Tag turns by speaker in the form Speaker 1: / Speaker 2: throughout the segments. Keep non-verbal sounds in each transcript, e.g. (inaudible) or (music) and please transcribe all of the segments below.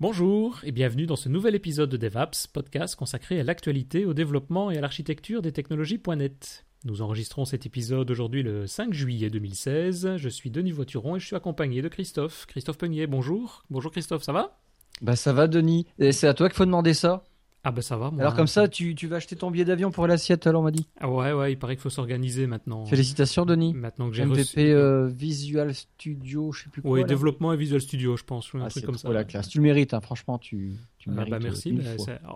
Speaker 1: Bonjour et bienvenue dans ce nouvel épisode de DevApps, podcast consacré à l'actualité, au développement et à l'architecture des technologies.net. Nous enregistrons cet épisode aujourd'hui le 5 juillet 2016. Je suis Denis Voituron et je suis accompagné de Christophe. Christophe Peunier, bonjour. Bonjour Christophe, ça va?
Speaker 2: Bah ça va Denis. Et c'est à toi qu'il faut demander ça?
Speaker 1: Ah bah ça va. Moi,
Speaker 2: Alors comme ça, tu, tu vas acheter ton billet d'avion pour l'assiette, alors on m'a dit.
Speaker 1: Ah ouais, ouais, il paraît qu'il faut s'organiser maintenant.
Speaker 2: Félicitations Denis.
Speaker 1: Maintenant que j'ai
Speaker 2: MVP
Speaker 1: reçu...
Speaker 2: euh, Visual Studio, je sais plus quoi.
Speaker 1: Oui, développement et Visual Studio, je pense. ou un
Speaker 2: Ah,
Speaker 1: truc
Speaker 2: c'est
Speaker 1: comme
Speaker 2: trop
Speaker 1: ça.
Speaker 2: la classe. Tu le mérites, hein, franchement, tu, tu
Speaker 1: Ah
Speaker 2: mérites.
Speaker 1: bah
Speaker 2: euh,
Speaker 1: merci, bah,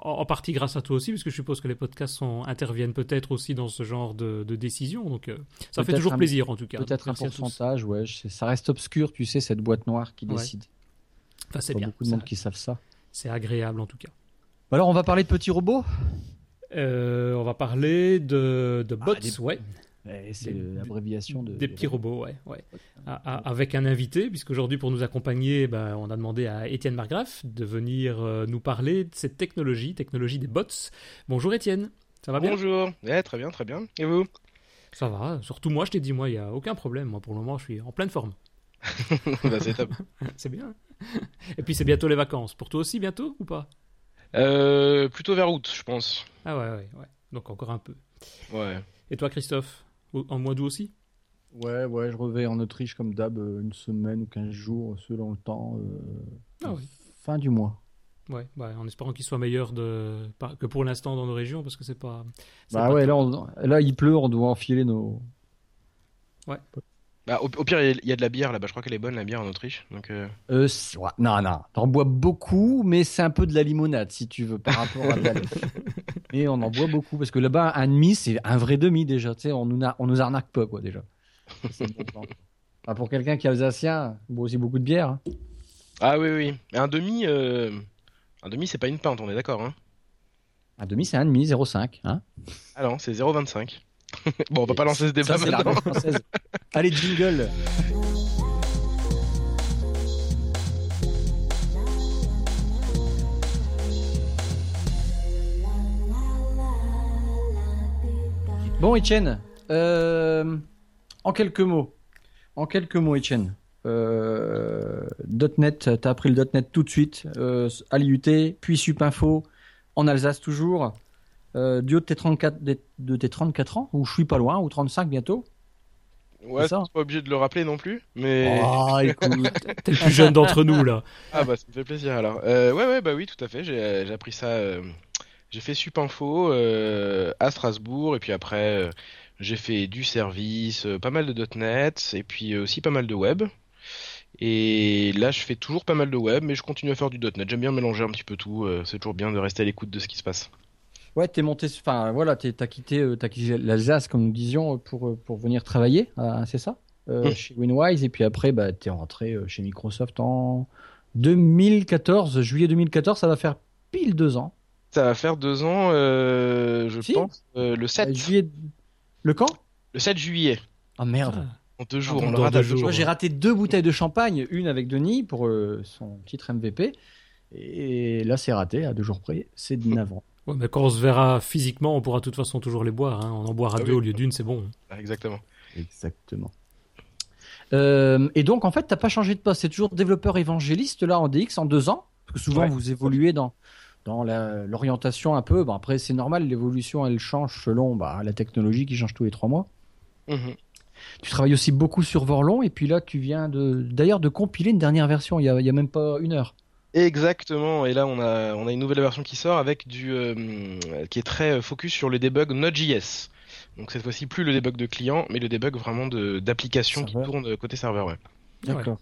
Speaker 1: en, en partie grâce à toi aussi, puisque je suppose que les podcasts sont, interviennent peut-être aussi dans ce genre de, de décision, donc euh, ça fait toujours
Speaker 2: un-
Speaker 1: plaisir en tout cas.
Speaker 2: Peut-être un
Speaker 1: à
Speaker 2: pourcentage, ouais. je sais, Ça reste obscur, tu sais, cette boîte noire qui
Speaker 1: Ouais.
Speaker 2: décide.
Speaker 1: Enfin, c'est
Speaker 2: Pas
Speaker 1: bien,
Speaker 2: beaucoup de monde qui savent ça.
Speaker 1: c'est agréable en tout cas.
Speaker 2: Alors on va parler de petits robots?
Speaker 1: Euh, on va parler de, de bots,
Speaker 2: Ah, des-
Speaker 1: ouais,
Speaker 2: C'est
Speaker 1: Des-
Speaker 2: l'abréviation de.
Speaker 1: des petits robots, ouais, ouais. À- à- avec un invité, puisqu'aujourd'hui pour nous accompagner, ben, on a demandé à Étienne Margraff de venir euh, nous parler de cette technologie, technologie des bots. Bonjour Étienne, ça va bien?
Speaker 3: Bonjour. Ouais, très bien, très bien. Et vous?
Speaker 1: Ça va, surtout moi, je t'ai dit, moi, il n'y a aucun problème. Moi, pour le moment, je suis en pleine forme. (laughs)
Speaker 3: Bah, C'est top. (laughs)
Speaker 1: C'est bien. Et puis, c'est bientôt les vacances. Pour toi aussi, bientôt ou pas?
Speaker 3: Euh, plutôt vers août, je pense.
Speaker 1: Ah ouais, ouais, ouais. Donc encore un peu.
Speaker 3: Ouais.
Speaker 1: Et toi, Christophe En mois d'août aussi?
Speaker 2: Ouais, ouais, je reviens en Autriche comme d'hab, euh, une semaine ou 15 jours selon le temps. euh,
Speaker 1: Ah oui.
Speaker 2: Fin du mois.
Speaker 1: Ouais, ouais, en espérant qu'il soit meilleur de... que pour l'instant dans nos régions, parce que c'est pas...
Speaker 2: Bah
Speaker 1: pas
Speaker 2: ouais, là, on- là il pleut, on doit enfiler nos.
Speaker 3: Bah, au, au pire, il y a- de la bière là-bas. Je crois qu'elle est bonne, la bière en Autriche. Donc, euh,
Speaker 2: Euh, ouais, non, non, t'en bois beaucoup, mais c'est un peu de la limonade si tu veux par rapport à la (laughs) Mais on en boit beaucoup parce que là-bas, un demi, c'est un vrai demi déjà. Tu sais, on nous, on nous arnaque pas, quoi, déjà. Bon pour quelqu'un qui est alsacien, il boit aussi beaucoup de bière. hein.
Speaker 3: Ah oui, oui. Un demi, euh, un demi, c'est pas une pinte, on est d'accord, hein
Speaker 2: Un demi, c'est un demi, 0,5. Hein
Speaker 3: Ah non, c'est 0,25. Bon, on va pas lancer ce débat
Speaker 2: Ça,
Speaker 3: maintenant.
Speaker 2: française. Allez, jingle. Bon, Etienne, euh, en quelques mots, en quelques mots, Etienne, euh, .NET, t'as appris le .NET tout de suite, euh, à l'IUT, puis Supinfo, en Alsace toujours, euh, du haut de tes 34, des- de tes 34 ans, ou je suis pas loin, ou 35 bientôt.
Speaker 3: Ouais,
Speaker 2: C'est
Speaker 3: pas obligé de le rappeler non plus. Mais.
Speaker 2: Ah, (laughs) écoute.
Speaker 1: T'es le plus jeune d'entre nous, là.
Speaker 3: Ah bah ça me fait plaisir alors. Euh, ouais ouais bah oui tout à fait. J'ai j'ai appris ça. euh, J'ai fait Supinfo euh, à Strasbourg et puis après euh, j'ai fait du service, euh, pas mal de .NET et puis euh, aussi pas mal de web. Et là je fais toujours pas mal de web mais je continue à faire du .NET. J'aime bien mélanger un petit peu tout. euh, C'est toujours bien de rester à l'écoute de ce qui se passe.
Speaker 2: Ouais, t'es monté, enfin voilà, t'es- t'as quitté, euh, t'as quitté l'Alsace comme nous disions euh, pour euh, pour venir travailler, euh, c'est ça, euh,
Speaker 3: Mm.
Speaker 2: chez Winwise et puis après bah t'es rentré euh, chez Microsoft en 2014, juillet 2014, ça va faire pile deux ans.
Speaker 3: Ça va faire deux ans, euh, je
Speaker 2: Si.
Speaker 3: pense, euh, le 7,
Speaker 2: Euh, juillet, le quand?
Speaker 3: Le 7 juillet.
Speaker 2: Ah merde.
Speaker 3: En deux jours,
Speaker 1: Ah,
Speaker 3: on le rate
Speaker 1: deux jours.
Speaker 3: jours.
Speaker 2: Moi j'ai raté deux bouteilles de champagne, une avec Denis pour euh, son titre MVP et là c'est raté à deux jours près, c'est de navrant.
Speaker 1: Ouais, mais quand on se verra physiquement, on pourra de toute façon toujours les boire. hein. On en boira
Speaker 3: Ah
Speaker 1: deux
Speaker 3: oui.
Speaker 1: au lieu d'une, c'est bon.
Speaker 3: Ah, Exactement.
Speaker 2: Exactement. Euh, et donc, en fait, t'as pas changé de poste. C'est toujours développeur évangéliste là en DX en deux ans? Parce que souvent,
Speaker 3: Ouais.
Speaker 2: vous évoluez dans, dans l'orientation un peu. Bon, après, c'est normal, l'évolution, elle change selon bah, la technologie qui change tous les trois mois.
Speaker 3: Mhm.
Speaker 2: Tu travailles aussi beaucoup sur Vorlon. Et puis là, tu viens de, d'ailleurs de compiler une dernière version. Il y a, il y a même pas une heure.
Speaker 3: Exactement, et là on a, on a une nouvelle version qui sort avec du euh, qui est très euh, focus sur le debug Node.js. Donc cette fois-ci plus le debug de client, mais le debug vraiment de d'applications qui tournent euh, côté serveur. Ouais.
Speaker 2: D'accord.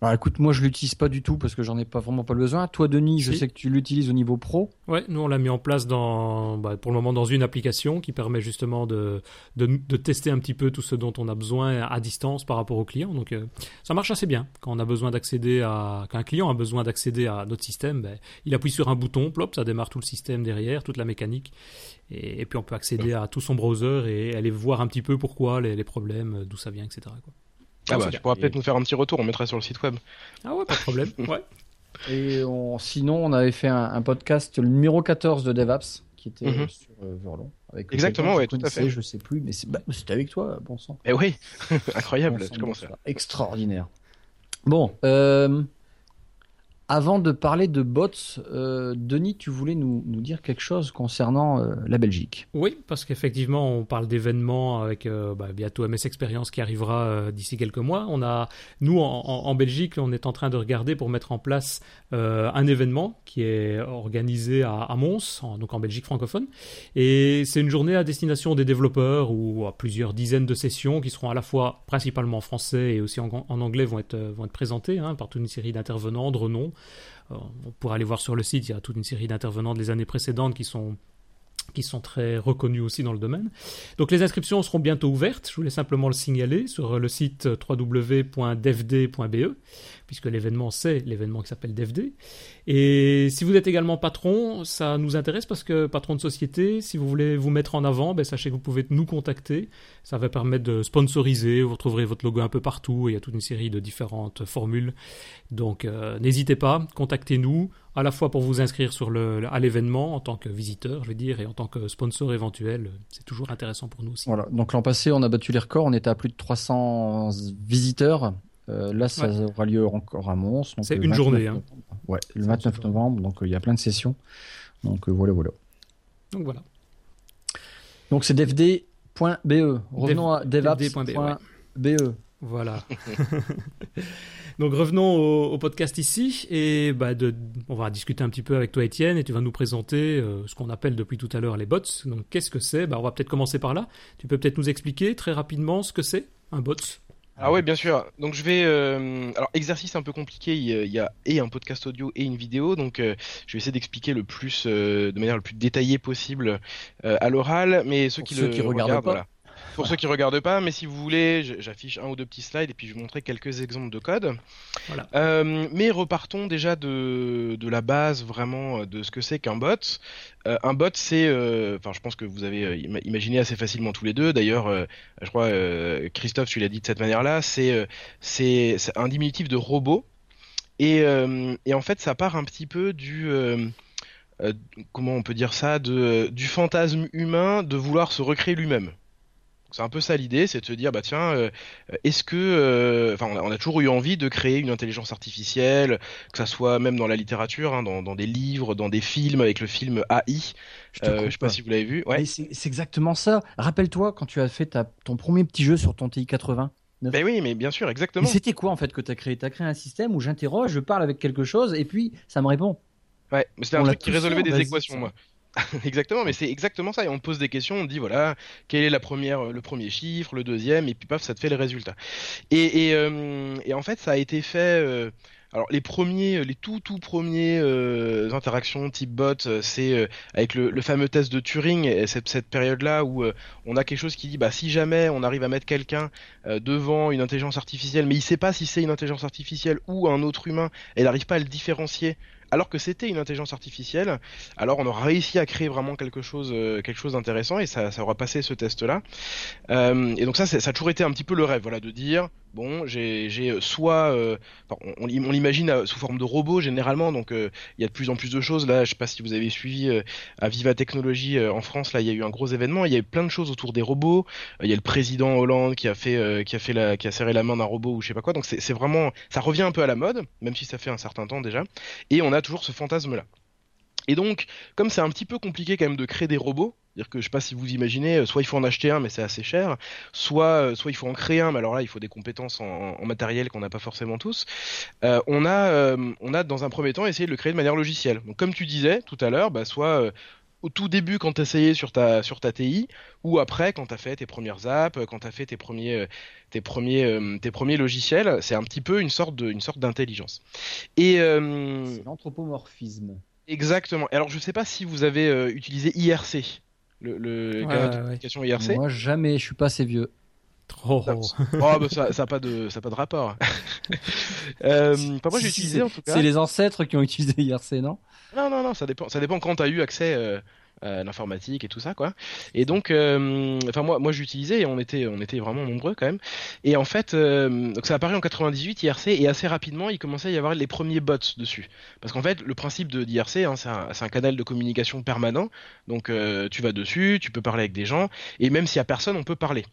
Speaker 2: Bah, écoute, moi, je l'utilise pas du tout parce que j'en ai pas vraiment pas besoin. Toi, Denis, je sais que tu l'utilises au niveau pro.
Speaker 1: Ouais, nous on l'a mis en place dans, bah, pour le moment dans une application qui permet justement de, de, de tester un petit peu tout ce dont on a besoin à distance par rapport au client. Donc euh, ça marche assez bien. Quand on a besoin d'accéder à, quand un client a besoin d'accéder à notre système, ben, il appuie sur un bouton, plop, ça démarre tout le système derrière, toute la mécanique, et, et puis on peut accéder à tout son browser et aller voir un petit peu pourquoi les, les problèmes, d'où ça vient, etc. Quoi.
Speaker 3: Ah bah tu pourras
Speaker 2: Et-
Speaker 3: peut-être nous faire un petit retour, on mettra sur le site web.
Speaker 1: Ah ouais, pas de problème. (laughs) Ouais.
Speaker 2: Et on- sinon, on avait fait un, un podcast, le numéro 14 de DevApps, qui était
Speaker 3: Mhm.
Speaker 2: euh, sur euh, Vorlon. Avec
Speaker 3: Exactement, ouais,
Speaker 2: je
Speaker 3: tout à fait.
Speaker 2: Je sais plus, mais c'est- bah, c'était avec toi, bon sang.
Speaker 3: Eh oui, (laughs) incroyable,
Speaker 2: Bon sang,
Speaker 3: je commence
Speaker 2: bon
Speaker 3: à
Speaker 2: sang. Extraordinaire. Bon, euh, Avant de parler de bots, euh, Denis, tu voulais nous, dire quelque chose concernant euh, la Belgique.
Speaker 1: Oui, parce qu'effectivement, on parle d'événements avec euh, bah, bientôt MS Experience qui arrivera d'ici quelques mois. On a, nous, en, en, Belgique, on est en train de regarder pour mettre en place un événement qui est organisé à, Mons, en, donc en Belgique francophone. Et c'est une journée à destination des développeurs ou à plusieurs dizaines de sessions qui seront à la fois principalement français et aussi en, en anglais vont être, vont être présentées hein, par toute une série d'intervenants, de renom. Euh, on pourra aller voir sur le site, il y a toute une série d'intervenants des années précédentes qui sont qui sont très reconnus aussi dans le domaine. Donc les inscriptions seront bientôt ouvertes, je voulais simplement le signaler sur le site www.devd.be puisque l'événement c'est l'événement qui s'appelle DevD. Et si vous êtes également patron, ça nous intéresse parce que patron de société, si vous voulez vous mettre en avant, ben, sachez que vous pouvez nous contacter. Ça va permettre de sponsoriser, vous retrouverez votre logo un peu partout, il y a toute une série de différentes formules. Donc euh, n'hésitez pas, contactez-nous à la fois pour vous inscrire sur le, à l'événement en tant que visiteur, je veux dire, et en tant que sponsor éventuel. C'est toujours intéressant pour nous aussi.
Speaker 2: Voilà. Donc l'an passé, on a battu les records. On était à plus de 300 visiteurs euh, là, ça aura lieu encore à Mons.
Speaker 1: C'est une journée. Hein.
Speaker 2: Ouais, le 29 novembre. Donc, euh, il y a plein de sessions. Donc, euh, voilà, voilà.
Speaker 1: Donc, voilà.
Speaker 2: Donc, c'est devd.be. Revenons à devaps.be.
Speaker 1: Voilà. (laughs) Donc revenons au, podcast ici et bah de, on va discuter un petit peu avec toi Étienne et tu vas nous présenter ce qu'on appelle depuis tout à l'heure les bots. Donc qu'est-ce que c'est? Bah, On va peut-être commencer par là. Tu peux peut-être nous expliquer très rapidement ce que c'est un bot?
Speaker 3: Ah ouais, bien sûr. Donc je vais, euh, alors exercice un peu compliqué. Il y a et un podcast audio et une vidéo, donc euh, je vais essayer d'expliquer le plus, euh, de manière le plus détaillée possible à l'oral. Mais ceux qui le qui regardent, pas. Pour ceux qui regardent pas, mais si vous voulez, j'affiche un ou deux petits slides et puis je vais vous montrer quelques exemples de code. Voilà. Euh, mais repartons déjà de, de la base vraiment de ce que c'est qu'un bot. Euh, un bot, c'est, euh, enfin, je pense que vous avez imaginé assez facilement tous les deux. D'ailleurs, je crois Christophe, tu l'as dit de cette manière-là, c'est c'est un diminutif de robot. Et, et en fait, ça part un petit peu du comment on peut dire ça, de, du fantasme humain de vouloir se recréer lui-même. C'est un peu ça l'idée, c'est de se dire bah tiens, euh, est-ce que, euh, enfin, on, a toujours eu envie de créer une intelligence artificielle, que ça soit même dans la littérature, hein, dans, des livres, dans des films, avec le film AI. Je, euh, sais pas, si vous l'avez vu.
Speaker 2: Ouais. C'est exactement ça. Rappelle-toi quand tu as fait ton premier petit jeu sur ton TI 80.
Speaker 3: Ben oui, mais bien sûr, exactement.
Speaker 2: C'était quoi en fait que tu as créé? Tu as créé un système où j'interroge, je parle avec quelque chose et puis ça me répond.
Speaker 3: Ouais, c'était un truc qui résolvait des équations, moi. (laughs) exactement, mais c'est exactement ça. Et on pose des questions, on dit voilà, quel est la première, le premier chiffre, le deuxième, et puis paf, ça te fait les résultats. Euh, et en fait, ça a été fait. Euh, alors les premiers, les tout tout premiers euh, interactions type bot, c'est avec le, fameux test de Turing, cette, période-là où on a quelque chose qui dit bah si jamais on arrive à mettre quelqu'un devant une intelligence artificielle, mais il sait pas si c'est une intelligence artificielle ou un autre humain, elle n'arrive pas à le différencier alors que c'était une intelligence artificielle, alors on aura réussi à créer vraiment quelque chose, euh, quelque chose d'intéressant et ça, ça aura passé ce test-là. Euh, et donc ça, ça a toujours été un petit peu le rêve, voilà, de dire bon, j'ai euh, soit, euh, on, l'imagine sous forme de robot généralement, donc il y a de plus en plus de choses. Là, je sais pas si vous avez suivi à Viva Technologie en France, là, il y a eu un gros événement. Il y a eu plein de choses autour des robots. Il y a le président Hollande qui a fait, qui a fait la, qui a serré la main d'un robot ou je sais pas quoi. Donc c'est vraiment, ça revient un peu à la mode, même si ça fait un certain temps déjà. Et on a toujours ce fantasme-là. Et donc, comme c'est un petit peu compliqué quand même de créer des robots, dire que je sais pas si vous imaginez, euh, soit il faut en acheter un mais c'est assez cher, soit euh, soit il faut en créer un mais alors là il faut des compétences en, matériel qu'on n'a pas forcément tous. Euh, on a on a dans un premier temps essayé de le créer de manière logicielle. Donc comme tu disais tout à l'heure, bah, soit au tout début quand tu essayé sur ta sur ta TI ou après quand tu as fait tes premières apps, quand tu as fait tes premiers tes premiers tes premiers logiciels, c'est un petit peu une sorte de une sorte d'intelligence.
Speaker 2: Et c'est l'anthropomorphisme.
Speaker 3: Exactement. Alors je sais pas si vous avez utilisé IRC, le, le
Speaker 2: ouais, IRC. Moi jamais, je suis pas assez vieux.
Speaker 1: Trop.
Speaker 3: Oh, bah, ça, ça a pas de ça a pas de rapport. (laughs) euh, moi j'ai utilisé en tout cas.
Speaker 2: C'est les ancêtres qui ont (laughs) utilisé IRC, non?
Speaker 3: Non non non, ça dépend ça dépend quand tu as eu accès euh, euh, l'informatique et tout ça quoi. Et donc, euh, enfin moi, moi j'utilisais et on était, on était vraiment nombreux quand même. Et en fait, euh, donc ça a apparu en 98 IRC et assez rapidement il commençait à y avoir les premiers bots dessus. Parce qu'en fait le principe de d'IRC, hein, c'est un, un, canal de communication permanent. Donc tu vas dessus, tu peux parler avec des gens et même s'il y a personne, on peut parler.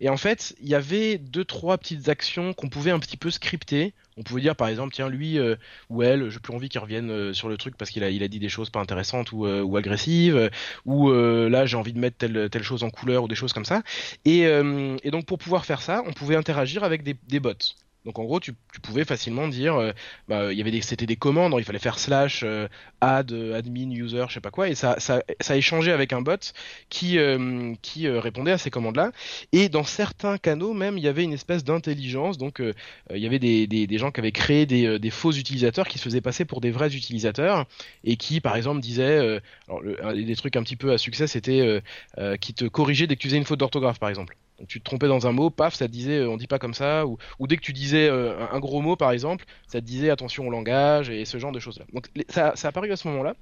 Speaker 3: Et en fait, il y avait deux trois petites actions qu'on pouvait un petit peu scripter. On pouvait dire par exemple, tiens lui euh, ou elle, j'ai plus envie qu'il revienne euh, sur le truc parce qu'il a, dit des choses pas intéressantes ou, ou agressives, ou là j'ai envie de mettre telle, telle chose en couleur ou des choses comme ça. Et, donc pour pouvoir faire ça, on pouvait interagir avec des bots. Donc en gros, tu, pouvais facilement dire, euh, bah, il y avait des, c'était des commandes, il fallait faire slash euh, add euh, admin user, je sais pas quoi, et ça, ça, ça échangeait avec un bot qui, répondait à ces commandes-là. Et dans certains canaux même, il y avait une espèce d'intelligence. Donc il y avait des, gens qui avaient créé des, faux utilisateurs qui se faisaient passer pour des vrais utilisateurs et qui, par exemple, disaient, alors des trucs un petit peu à succès, c'était qui te corrigeait dès que tu faisais une faute d'orthographe, par exemple tu te trompais dans un mot, paf, ça te disait euh, on dit pas comme ça, ou, dès que tu disais euh, un, gros mot par exemple, ça te disait attention au langage et ce genre de choses-là. Donc ça, a apparu à ce moment-là.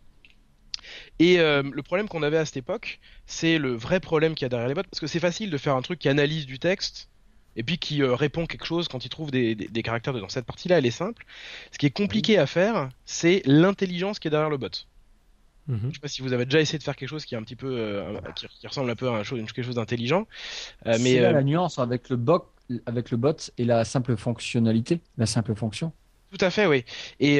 Speaker 3: Et euh, le problème qu'on avait à cette époque, c'est le vrai problème qu'il y a derrière les bots, parce que c'est facile de faire un truc qui analyse du texte et puis qui répond quelque chose quand il trouve des, caractères dans cette partie-là, elle est simple. Ce qui est compliqué à faire, c'est l'intelligence qui est derrière le bot. Mhm. Je sais pas si vous avez déjà essayé de faire quelque chose qui est un petit peu, euh, qui, ressemble un peu à quelque chose d'intelligent.
Speaker 2: Euh, mais là, euh, la nuance avec le bot, avec le bot et la simple fonctionnalité, la simple fonction.
Speaker 3: Tout à fait, oui. Et,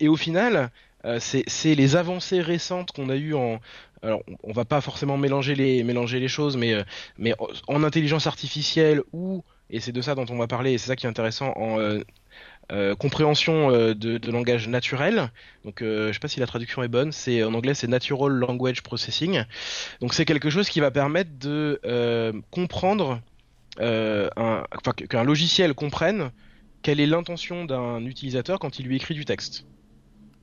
Speaker 3: et au final, c'est les avancées récentes qu'on a eues en, alors on va pas forcément mélanger les mélanger les choses, mais mais en intelligence artificielle ou et c'est de ça dont on va parler, et c'est ça qui est intéressant en euh, compréhension euh, de, langage naturel. Donc, euh, je sais pas si la traduction est bonne. C'est en anglais, c'est Natural Language Processing. Donc, c'est quelque chose qui va permettre de comprendre, enfin, qu'un logiciel comprenne quelle est l'intention d'un utilisateur quand il lui écrit du texte.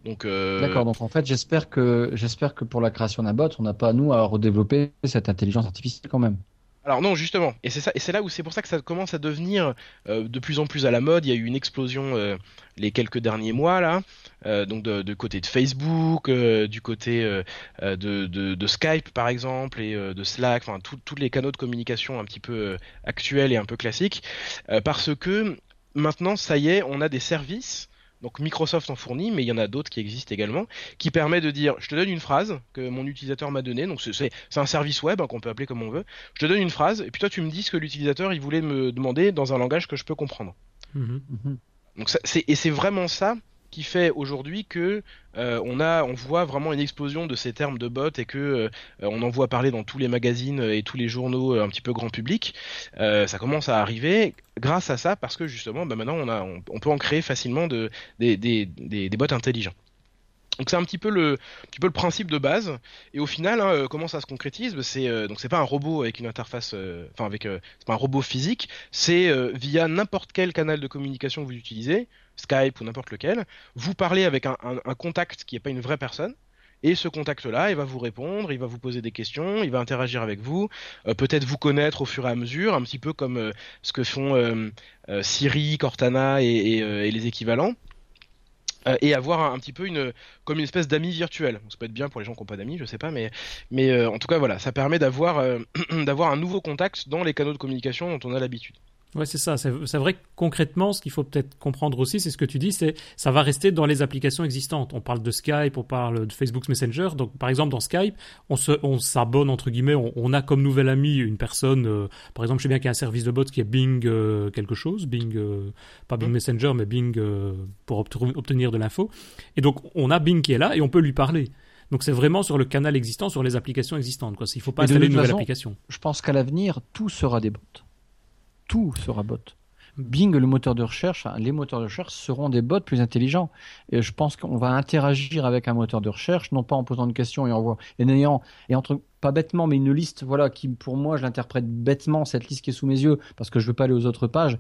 Speaker 2: Donc, D'accord. Donc, en fait, j'espère que que pour la création d'un bot, on n'a pas nous à redévelopper cette intelligence artificielle quand même.
Speaker 3: Alors non, justement, et c'est là où c'est pour ça que ça commence à devenir euh, de plus en plus à la mode. Il y a eu une explosion euh, les quelques derniers mois là, euh, donc de, côté de Facebook, du côté de, Skype par exemple et de Slack, enfin tous les canaux de communication un petit peu actuels et un peu classiques, parce que maintenant ça y est, on a des services donc Microsoft en fournit, mais il y en a d'autres qui existent également, qui permet de dire, je te donne une phrase que mon utilisateur m'a donnée, donc c'est un service web hein, qu'on peut appeler comme on veut, je te donne une phrase, et puis toi tu me dis ce que l'utilisateur il voulait me demander dans un langage que je peux comprendre. Mhm. Donc et c'est vraiment ça qui fait aujourd'hui que euh, on a, on voit vraiment une explosion de ces termes de bot et que euh, on en voit parler dans tous les magazines et tous les journaux euh, un petit peu grand public. ça commence à arriver grâce à ça parce que justement, bah, maintenant on a, on, peut en créer facilement de, des, des, des, des bots intelligents. Donc c'est un petit peu le, le principe de base. Et au final, hein, comment ça se concrétise? Bah, C'est donc c'est pas un robot avec une interface, enfin avec, c'est pas un robot physique. C'est via n'importe quel canal de communication que vous utilisez. Skype ou n'importe lequel, vous parlez avec un, contact qui n'est pas une vraie personne, et ce contact-là, il va vous répondre, il va vous poser des questions, il va interagir avec vous, euh, peut-être vous connaître au fur et à mesure, un petit peu comme euh, ce que font euh, Siri, Cortana et, les équivalents. et avoir un, petit peu une comme une espèce d'amis virtuel. Ça peut être bien pour les gens qui n'ont pas d'amis, je sais pas, mais mais en tout cas voilà, ça permet d'avoir (clears throat) d'avoir un nouveau contact dans les canaux de communication dont on a l'habitude.
Speaker 1: Ouais, c'est ça. C'est vrai que concrètement, ce qu'il faut peut-être comprendre aussi, c'est ce que tu dis, c'est ça va rester dans les applications existantes. On parle de Skype, on parle de Facebook Messenger. Donc, par exemple, dans Skype, on se, on s'abonne entre guillemets. On, a comme nouvel ami une personne. Euh, par exemple, je sais bien qu'il y a un service de bot qui est Bing euh, quelque chose, Bing, euh, pas Bing mmh. Messenger, mais Bing pour obtenir de l'info. Et donc, on a Bing qui est là et on peut lui parler. Donc c'est vraiment sur le canal existant, sur les applications existantes. Quoi. Il ne faut pas installer une nouvelle application.
Speaker 2: Je pense qu'à l'avenir, tout sera des bots tout sera bot. Bing, le moteur de recherche, hein, les moteurs de recherche seront des bots plus intelligents. Et je pense qu'on va interagir avec un moteur de recherche, non pas en posant une question et en et n'ayant et entre pas bêtement, mais une liste, voilà, qui pour moi, je l'interprète bêtement cette liste qui est sous mes yeux parce que je veux pas aller aux autres pages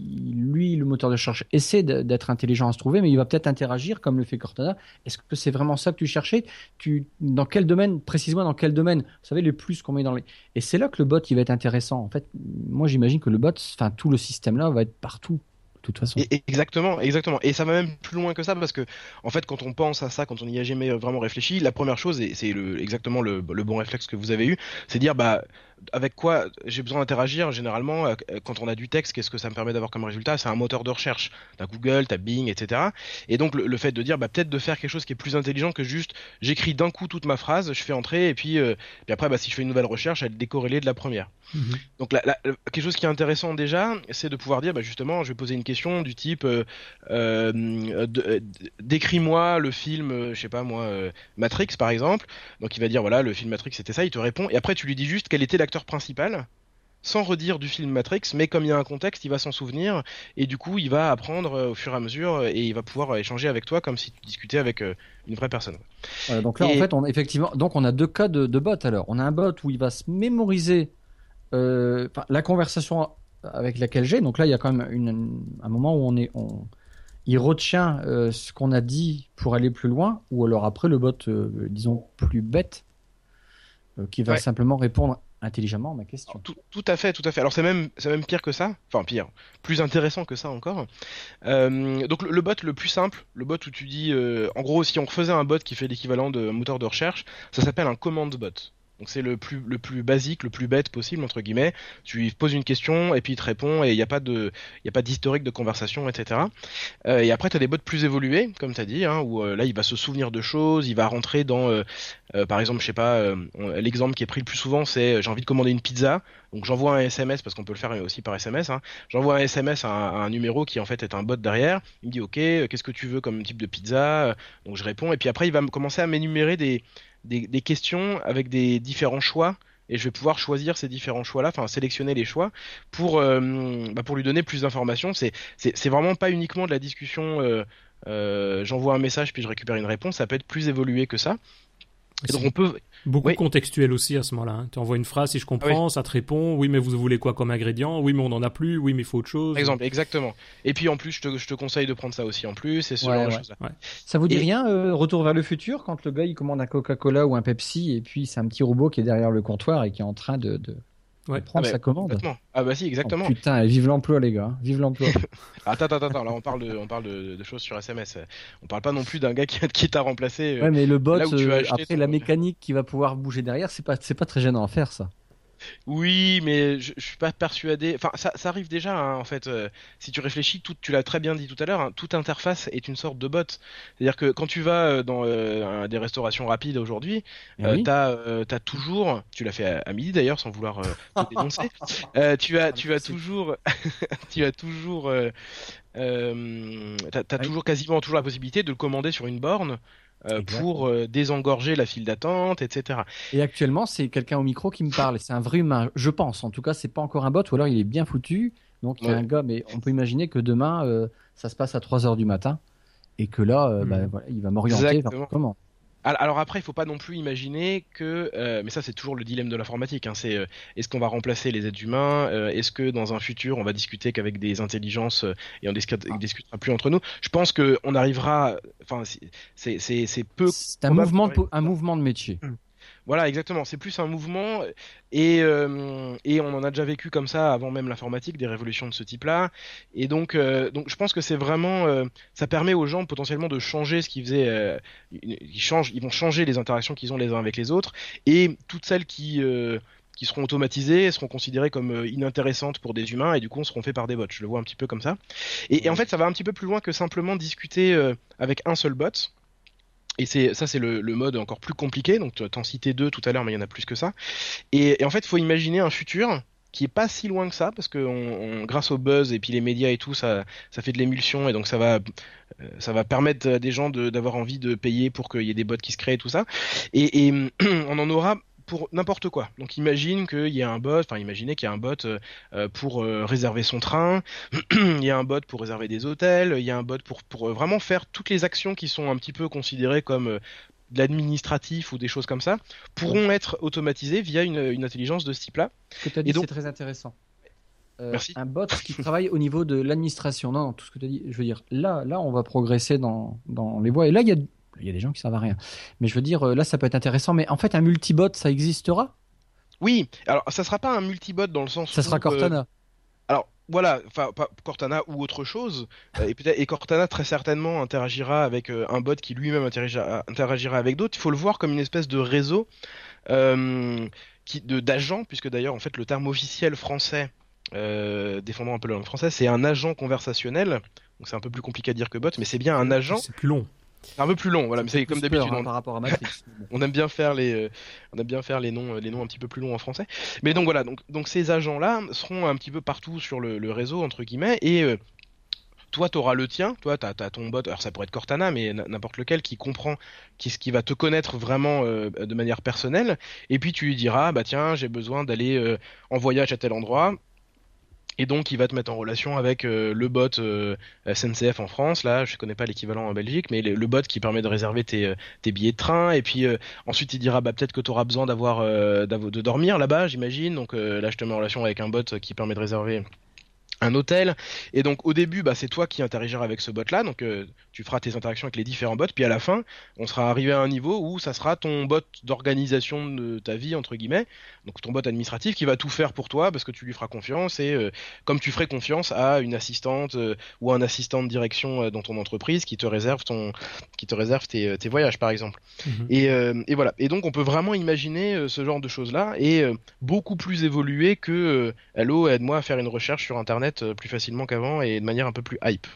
Speaker 2: lui, le moteur de recherche, essaie d'être intelligent à se trouver, mais il va peut-être interagir comme le fait Cortana. Est-ce que c'est vraiment ça que tu cherchais? Tu, Dans quel domaine, précisément dans quel domaine Vous savez, les plus qu'on met dans les... Et c'est là que le bot, il va être intéressant. En fait, moi, j'imagine que le bot, enfin, tout le système-là va être partout. toute façon.
Speaker 3: exactement, exactement. Et ça va même plus loin que ça parce que, en fait, quand on pense à ça, quand on n'y a jamais vraiment réfléchi, la première chose, et c'est exactement le, le, bon réflexe que vous avez eu, c'est dire, bah, avec quoi j'ai besoin d'interagir généralement euh, quand on a du texte qu'est-ce que ça me permet d'avoir comme résultat? C'est un moteur de recherche. T'as Google t'as Bing etc et donc le, fait de dire bah, peut-être de faire quelque chose qui est plus intelligent que juste j'écris d'un coup toute ma phrase je fais entrer et puis, euh, puis après bah, si je fais une nouvelle recherche elle est décorrélée de la première. Mhm. donc quelque chose qui est intéressant déjà c'est de pouvoir dire bah, justement je vais poser une question du type euh, décris-moi le film je sais pas moi Matrix par exemple. Donc il va dire voilà le film Matrix c'était ça il te répond et après tu lui dis juste quelle était la principal, sans redire du film Matrix, mais comme il y a un contexte, il va s'en souvenir et du coup il va apprendre euh, au fur et à mesure euh, et il va pouvoir échanger avec toi comme si tu discutais avec euh, une vraie personne.
Speaker 2: donc là en fait on effectivement donc on a deux cas de, de bot alors. On a un bot où il va se mémoriser la conversation avec laquelle j'ai. Donc là il y a quand même un moment où on est on, il retient ce qu'on a dit pour aller plus loin ou alors après le bot disons plus bête euh, qui va simplement répondre intelligemment ma question.
Speaker 3: Tout, à fait, tout à fait. Alors c'est même, c'est même pire que ça, enfin pire, plus intéressant que ça encore. Euh, donc le, bot le plus simple, le bot où tu dis, euh, en gros, si on faisait un bot qui fait l'équivalent de moteur de recherche, ça s'appelle un command bot. Donc c'est le plus le plus basique, le plus bête possible entre guillemets. Tu lui poses une question et puis il te répond et il n'y a pas de il y a pas d'historique de conversation, etc. Euh, et après tu des bots plus évolués, comme tu dit, hein, où euh, là il va se souvenir de choses, il va rentrer dans euh, par exemple je sais pas l'exemple qui est pris le plus souvent c'est j'ai envie de commander une pizza, donc j'envoie un SMS parce qu'on peut le faire aussi par SMS. Hein. J'envoie un SMS à un, numéro qui en fait est un bot derrière. Il me dit ok qu'est-ce que tu veux comme type de pizza, donc je réponds et puis après il va commencer à m'énumérer des des, questions avec des différents choix et je vais pouvoir choisir ces différents choix-là, enfin sélectionner les choix pour euh, bah, pour lui donner plus d'informations. C'est c'est vraiment pas uniquement de la discussion. Euh, euh, J'envoie un message puis je récupère une réponse. Ça peut être plus évolué que ça.
Speaker 1: Et donc on peut beaucoup contextuel aussi à ce moment-là. Hein. Tu envoies une phrase, si je comprends, ça te répond. Oui, mais vous voulez quoi comme ingrédient? Oui, mais on n'en a plus. Oui, mais il faut autre chose.
Speaker 3: exemple, exactement. Et puis en plus, je te, je te, conseille de prendre ça aussi en plus. Et ce genre de choses
Speaker 2: Ça vous dit rien euh, Retour vers le futur quand le gars il commande un Coca-Cola ou un Pepsi et puis c'est un petit robot qui est derrière le comptoir et qui est en train de Ouais. Prendre ah, sa commande.
Speaker 3: Ah bah si, exactement.
Speaker 2: Oh, putain, vive l'emploi les gars, vive l'emploi. (laughs)
Speaker 3: attends, attends, attends, là on parle de, on parle de, choses sur SMS. On parle pas non plus d'un gars qui, qui t'a remplacé.
Speaker 2: Euh, ouais, mais le bot, euh, après la mécanique qui va pouvoir bouger derrière, c'est pas, c'est pas très gênant à faire ça.
Speaker 3: Oui, mais je, je, suis pas persuadé. Enfin, ça, ça arrive déjà hein, en fait. Euh, si tu réfléchis, tout, tu l'as très bien dit tout à l'heure, hein, toute interface est une sorte de bot. C'est-à-dire que quand tu vas euh, dans euh, des restaurations rapides aujourd'hui, eh t'as as toujours, tu l'as fait à, midi d'ailleurs sans vouloir te (laughs) dénoncer. tu as, tu as toujours, (laughs) tu as toujours, t'as, as toujours quasiment toujours la possibilité de le commander sur une borne. Euh, pour euh, désengorger la file d'attente, etc.
Speaker 2: Et actuellement, c'est quelqu'un au micro qui me parle. C'est un vrai humain, je pense. En tout cas, c'est pas encore un bot, ou alors il est bien foutu. Donc il y a un gars, mais on peut imaginer que demain, euh, ça se passe à 3 heures du matin et que là, bah, hmm. il va m'orienter vers comment.
Speaker 3: Alors après, il faut pas non plus imaginer que, euh, mais ça c'est toujours le dilemme de l'informatique. Hein, c'est euh, est-ce qu'on va remplacer les êtres humains euh, Est-ce que dans un futur on va discuter qu'avec des intelligences et on discutera, ah. discutera plus entre nous? Je pense que on arrivera. Enfin, c'est peu.
Speaker 2: C'est un mouvement, un mouvement de métier. Hmm.
Speaker 3: Voilà, exactement. C'est plus un mouvement et, euh, et on en a déjà vécu comme ça avant même l'informatique, des révolutions de ce type-là. Et donc, euh, donc je pense que c'est vraiment, euh, ça permet aux gens potentiellement de changer ce qu'ils faisaient. ils changent, ils vont changer les interactions qu'ils ont les uns avec les autres et toutes celles qui qui seront automatisées seront considérées comme inintéressantes pour des humains et du coup seront faites par des bots. Je le vois un petit peu comme ça. Et, et en fait, ça va un petit peu plus loin que simplement discuter avec un seul bot. Et c'est ça, c'est le, mode encore plus compliqué. Donc, tu en cité deux tout à l'heure, mais il y en a plus que ça. Et, en fait, faut imaginer un futur qui est pas si loin que ça, parce que grâce au buzz et puis les médias et tout, ça, ça fait de l'émulsion et donc ça va, euh, ça va permettre à des gens d'avoir envie de payer pour qu'il y ait des bots qui se créent et tout ça. Et, et (clears throat) on en aura pour n'importe quoi. Donc imagine qu'il y a un bot, enfin imaginez qu'il y a un bot euh, euh, pour euh, réserver son train, (clears throat) il y a un bot pour réserver des hôtels, il y a un bot pour, pour vraiment faire toutes les actions qui sont un petit peu considérées comme de l'administratif ou des choses comme ça, pourront être automatisées via une, une intelligence de ce type-là.
Speaker 2: Ce que tu as dit, c'est très intéressant. Merci. Un bot qui travaille au niveau de l'administration. Non, tout ce que tu as dit, je veux dire, là, là, on va progresser dans, dans les voies. Et là, il y a il y a des gens qui servent à rien. Mais je veux dire, euh, là, ça peut être intéressant. Mais en fait, un multibot, ça existera?
Speaker 3: Oui. Alors, ça sera pas un multibot dans le sens.
Speaker 2: Ça sera Cortana. Euh,
Speaker 3: alors, voilà, enfin Cortana ou autre chose, et peut-être et Cortana très certainement interagira avec un bot qui lui-même interagira, interagira, avec d'autres. Il faut le voir comme une espèce de réseau qui de d'agents, puisque d'ailleurs en fait le terme officiel français défendant un peu la langue française, c'est un agent conversationnel. Donc c'est un peu plus compliqué à dire que bot, mais c'est bien un agent.
Speaker 1: C'est plus long.
Speaker 3: C'est un peu plus long, voilà, mais c'est comme d'habitude.
Speaker 2: Hein, par rapport à Matrix. (laughs)
Speaker 3: on aime bien faire les, euh, on aime bien faire les noms, les noms un petit peu plus longs en français. Mais donc voilà, donc, donc ces agents-là seront un petit peu partout sur le, réseau entre guillemets et euh, toi, tu auras le tien, toi, tu as, ton bot, alors ça pourrait être Cortana, mais n'importe lequel qui comprend qui, ce qui va te connaître vraiment euh, de manière personnelle, et puis tu lui diras, bah tiens, j'ai besoin d'aller en voyage à tel endroit, et donc, il va te mettre en relation avec euh, le bot euh, SNCF en France. Là, je connais pas l'équivalent en Belgique, mais le, bot qui permet de réserver tes, euh, billets de train. Et puis ensuite, il dira bah peut-être que tu auras besoin de dormir là-bas, j'imagine. Donc là, je te mets en relation avec un bot qui permet de réserver un hôtel. Et donc au début bah, c'est toi qui interagiras avec ce bot là donc euh, tu feras tes interactions avec les différents bots. Puis à la fin on sera arrivé à un niveau où ça sera ton bot d'organisation de ta vie entre guillemets. Donc ton bot administratif qui va tout faire pour toi parce que tu lui feras confiance et euh, comme tu ferais confiance à une assistante euh, ou un assistant de direction dans ton entreprise qui te réserve ton qui te réserve tes, tes voyages par exemple. Mhm. et, et, voilà. Et donc on peut vraiment imaginer ce genre de choses là et beaucoup plus évolué que hello aide-moi à faire une recherche sur internet euh, plus facilement qu'avant et de manière un peu plus hype.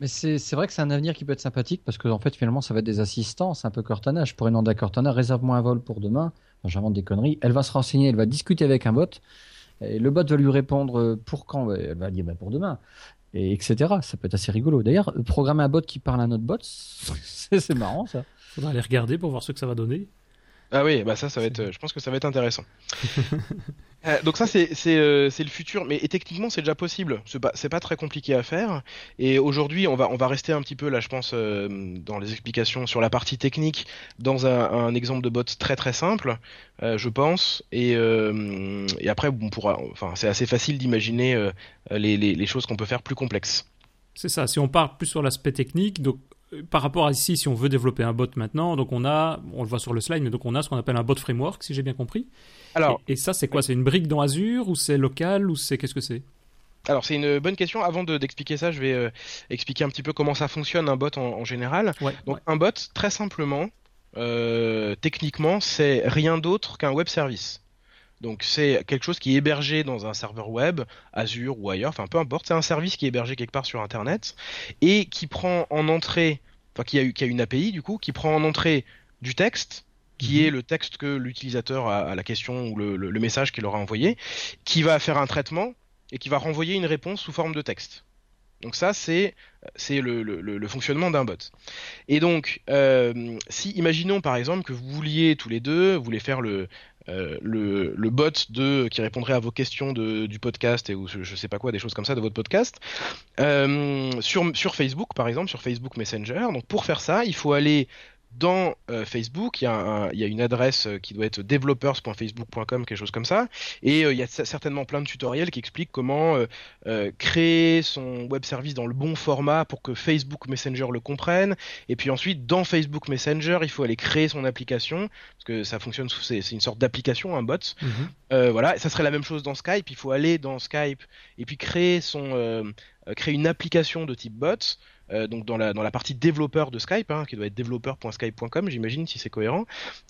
Speaker 2: Mais c'est vrai que c'est un avenir qui peut être sympathique parce que en fait finalement ça va être des assistants, c'est un peu Cortana. Je pourrais demander à Cortana réserve-moi un vol pour demain. J'invente des conneries. Elle va se renseigner, elle va discuter avec un bot et le bot va lui répondre euh, pour quand? Elle va dire bah, pour demain et etc. Ça peut être assez rigolo. D'ailleurs, programmer un bot qui parle à un autre bot, (laughs) c'est marrant ça.
Speaker 1: Faudra aller regarder pour voir ce que ça va donner.
Speaker 3: Ah oui, bah ça, ça va être. Je pense que ça va être intéressant. (laughs) Euh, donc ça, c'est c'est euh, c'est le futur, mais et techniquement, c'est déjà possible. C'est pas pas très compliqué à faire. Et aujourd'hui, on va on va rester un petit peu là, je pense, euh, dans les explications sur la partie technique, dans un, un exemple de bot très très simple, je pense. Et et après, on pourra. Enfin, c'est assez facile d'imaginer les, les les choses qu'on peut faire plus complexes.
Speaker 1: C'est ça. Si on part plus sur l'aspect technique, donc par rapport à ici, si on veut développer un bot maintenant, donc on a, on le voit sur le slide, mais donc on a ce qu'on appelle un bot framework, si j'ai bien compris. Alors, et, ça, c'est quoi? C'est une brique dans Azure ou c'est local ou c'est qu'est-ce que c'est?
Speaker 3: Alors c'est une bonne question. Avant d'expliquer ça, je vais euh, expliquer un petit peu comment ça fonctionne un bot en, général. Donc un bot, très simplement, euh, techniquement, c'est rien d'autre qu'un web service. Donc c'est quelque chose qui est hébergé dans un serveur web, Azure ou ailleurs, enfin peu importe, c'est un service qui est hébergé quelque part sur Internet et qui prend en entrée, enfin qui a, qui a une API du coup, qui prend en entrée du texte, qui mhm. est le texte que l'utilisateur a à la question ou le, le message qu'il aura envoyé, qui va faire un traitement et qui va renvoyer une réponse sous forme de texte. Donc ça, c'est c'est le, le, le, fonctionnement d'un bot. Et donc, euh, si imaginons par exemple que vous vouliez tous les deux, vous voulez faire le euh, le, le, bot qui répondrait à vos questions du podcast et ou je, sais pas quoi, des choses comme ça de votre podcast euh, sur sur Facebook par exemple, sur Facebook Messenger. Donc pour faire ça, il faut aller dans euh, Facebook, il y, a il y, a une adresse euh, qui doit être developers.facebook.com, quelque chose comme ça, et euh, il y a certainement plein de tutoriels qui expliquent comment créer son web service dans le bon format pour que Facebook Messenger le comprenne, et puis ensuite dans Facebook Messenger, il faut aller créer son application, parce que ça fonctionne, c'est une sorte d'application, un bot. Mhm. voilà, ça serait la même chose dans Skype, il faut aller dans Skype et puis créer son créer une application de type bot euh, donc dans la, dans la partie développeur de Skype, hein, qui doit être développeur.skype.com, j'imagine, si c'est cohérent.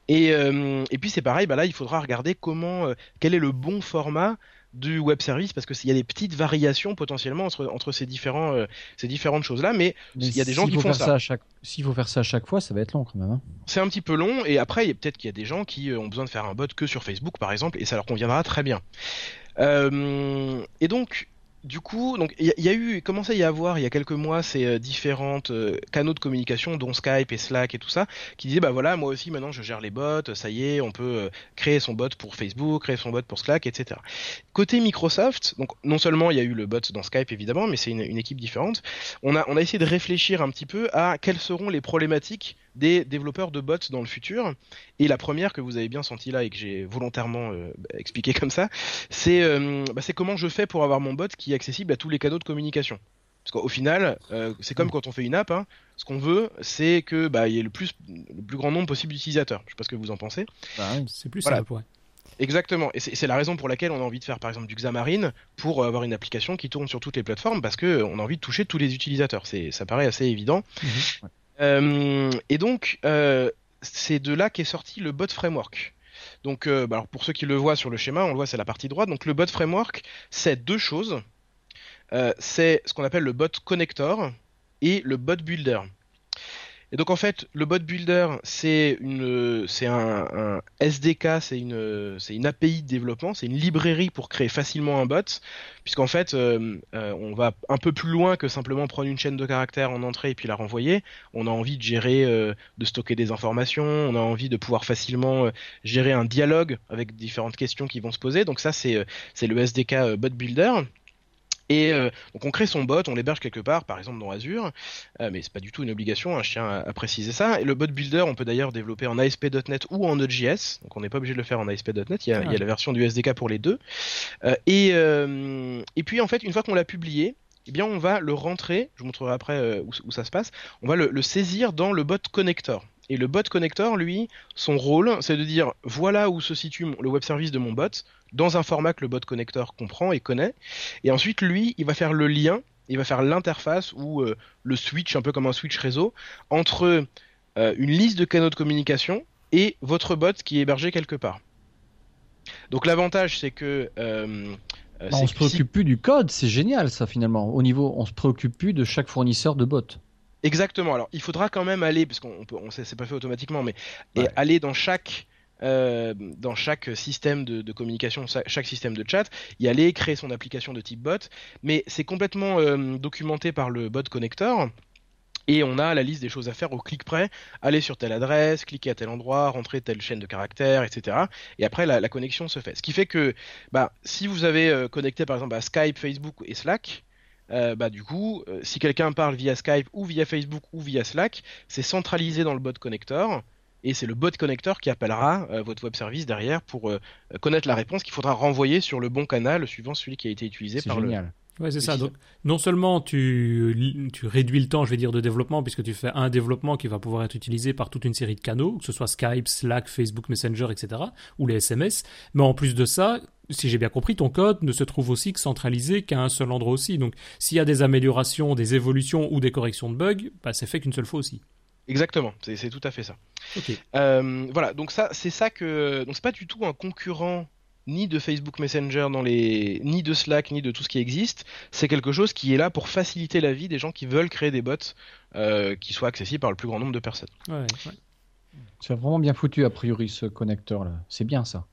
Speaker 3: Et, euh, et puis c'est pareil, bah là, il faudra regarder comment, euh, quel est le bon format du web service parce que s'il y a des petites variations potentiellement entre, entre ces différents ces différentes choses là mais, il y a des gens qui font ça,
Speaker 2: s'il faut faire ça à chaque fois ça va être long quand même hein.
Speaker 3: c'est un petit peu long et après peut-être qu'il y a des gens qui ont besoin de faire un bot que sur Facebook par exemple et ça leur conviendra très bien et donc du coup, donc il y, a eu, commencé à y avoir il y a quelques mois ces euh, différentes euh, canaux de communication, dont Skype et Slack et tout ça, qui disaient bah voilà, moi aussi maintenant je gère les bots, ça y est, on peut euh, créer son bot pour Facebook, créer son bot pour Slack, etc. Côté Microsoft, donc non seulement il y a eu le bot dans Skype évidemment, mais c'est une, une, équipe différente. On a on a essayé de réfléchir un petit peu à quelles seront les problématiques des développeurs de bots dans le futur. Et la première que vous avez bien senti là et que j'ai volontairement euh, expliqué comme ça, euh, bah, c'est comment je fais pour avoir mon bot qui est accessible à tous les canaux de communication. Parce qu'au final, euh, c'est comme quand on fait une app. Hein. ce qu'on veut, c'est que bah, il y ait le plus, le plus grand nombre possible d'utilisateurs. Je sais pas ce que vous en pensez.
Speaker 1: Bah c'est plus simple, ouais.
Speaker 3: Exactement. Et c'est la raison pour laquelle on a envie de faire par exemple du Xamarin pour avoir une application qui tourne sur toutes les plateformes parce que on a envie de toucher tous les utilisateurs. C'est ça paraît assez évident. Mhm. Et donc c'est de là qu'est sorti le bot framework. Donc, bah, alors pour ceux qui le voient sur le schéma, on le voit, c'est la partie droite. Donc, le bot framework, c'est deux choses. c'est ce qu'on appelle le bot connector et le bot builder. Et donc en fait, le bot builder, c'est une, c'est un, SDK, c'est une, API de développement, c'est une librairie pour créer facilement un bot, puisqu'en fait, euh, euh, on va un peu plus loin que simplement prendre une chaîne de caractères en entrée et puis la renvoyer. On a envie de gérer, euh, de stocker des informations, on a envie de pouvoir facilement gérer un dialogue avec différentes questions qui vont se poser. Donc ça, c'est le SDK bot builder. Et euh, donc on crée son bot, on l'héberge quelque part, par exemple dans Azure, euh, mais c'est pas du tout une obligation, hein, je tiens à, préciser ça. Et le bot builder, on peut d'ailleurs développer en ASP.NET ou en Node.js, donc on n'est pas obligé de le faire en ASP.NET, il, y a, il y a la version du SDK pour les deux. Euh, et, et puis en fait, une fois qu'on l'a publié, eh bien on va le rentrer, je vous montrerai après où, où, ça se passe, on va le, le saisir dans le bot connector. Et le bot connector, lui, son rôle, c'est de dire voilà où se situe le web service de mon bot, dans un format que le bot connector comprend et connaît. Et ensuite, lui, il va faire le lien, il va faire l'interface ou euh, le switch, un peu comme un switch réseau, entre euh, une liste de canaux de communication et votre bot qui est hébergé quelque part. Donc l'avantage, c'est que euh,
Speaker 2: bah, on se préoccupe plus du code, c'est génial ça finalement. Au niveau, on se préoccupe plus de chaque fournisseur de bot.
Speaker 3: Exactement. Alors, il faudra quand même aller, parce qu'on peut, on sait, c'est pas fait automatiquement, mais aller dans chaque euh, dans chaque système de, communication, chaque système de chat, y aller créer son application de type bot, mais c'est complètement euh, documenté par le bot connector. Et on a la liste des choses à faire au clic près, aller sur telle adresse, cliquer à tel endroit, rentrer telle chaîne de caractères, etc. Et après, la, connexion se fait. Ce qui fait que, bah, si vous avez euh, connecté par exemple à Skype, Facebook et Slack, euh, bah, du coup, euh, si quelqu'un parle via Skype ou via Facebook ou via Slack, c'est centralisé dans le bot connector et c'est le bot connector qui appellera euh, votre web service derrière pour connaître la réponse qu'il faudra renvoyer sur le bon canal suivant celui qui a été utilisé par
Speaker 2: génial.
Speaker 3: le.
Speaker 1: Ouais, c'est ça. Donc, non seulement tu, tu réduis le temps, je vais dire, de développement, puisque tu fais un développement qui va pouvoir être utilisé par toute une série de canaux, que ce soit Skype, Slack, Facebook Messenger, etc., ou les SMS, mais en plus de ça, si j'ai bien compris, ton code ne se trouve aussi que centralisé qu'à un seul endroit aussi. Donc, s'il y a des améliorations, des évolutions ou des corrections de bugs, bah, c'est fait qu'une seule fois aussi.
Speaker 3: Exactement, c'est tout à fait ça. Euh, voilà, donc ça, c'est ça que, donc c'est pas du tout un concurrent ni de Facebook Messenger dans les, ni de Slack, ni de tout ce qui existe. C'est quelque chose qui est là pour faciliter la vie des gens qui veulent créer des bots euh, qui soient accessibles par le plus grand nombre de personnes.
Speaker 1: Ouais,
Speaker 2: C'est vraiment bien foutu a priori ce connecteur là. C'est bien ça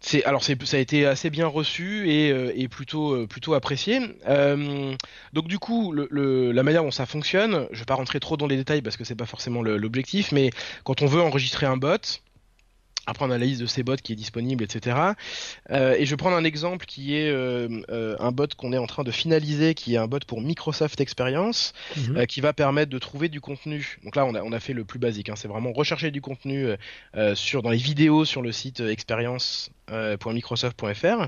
Speaker 3: c'est alors c'est ça a été assez bien reçu et, euh, et plutôt euh, plutôt apprécié. Euh, donc du coup, le, la manière dont ça fonctionne, je vais pas rentrer trop dans les détails parce que c'est pas forcément l'objectif, mais quand on veut enregistrer un bot, après on a la liste de ces bots qui est disponible, etc. Euh, et je vais prendre un exemple qui est euh, euh, un bot qu'on est en train de finaliser, qui est un bot pour Microsoft Experience, mhm. qui va permettre de trouver du contenu. Donc là on a, on a fait le plus basique, hein. c'est vraiment rechercher du contenu sur dans les vidéos sur le site experience.microsoft.fr.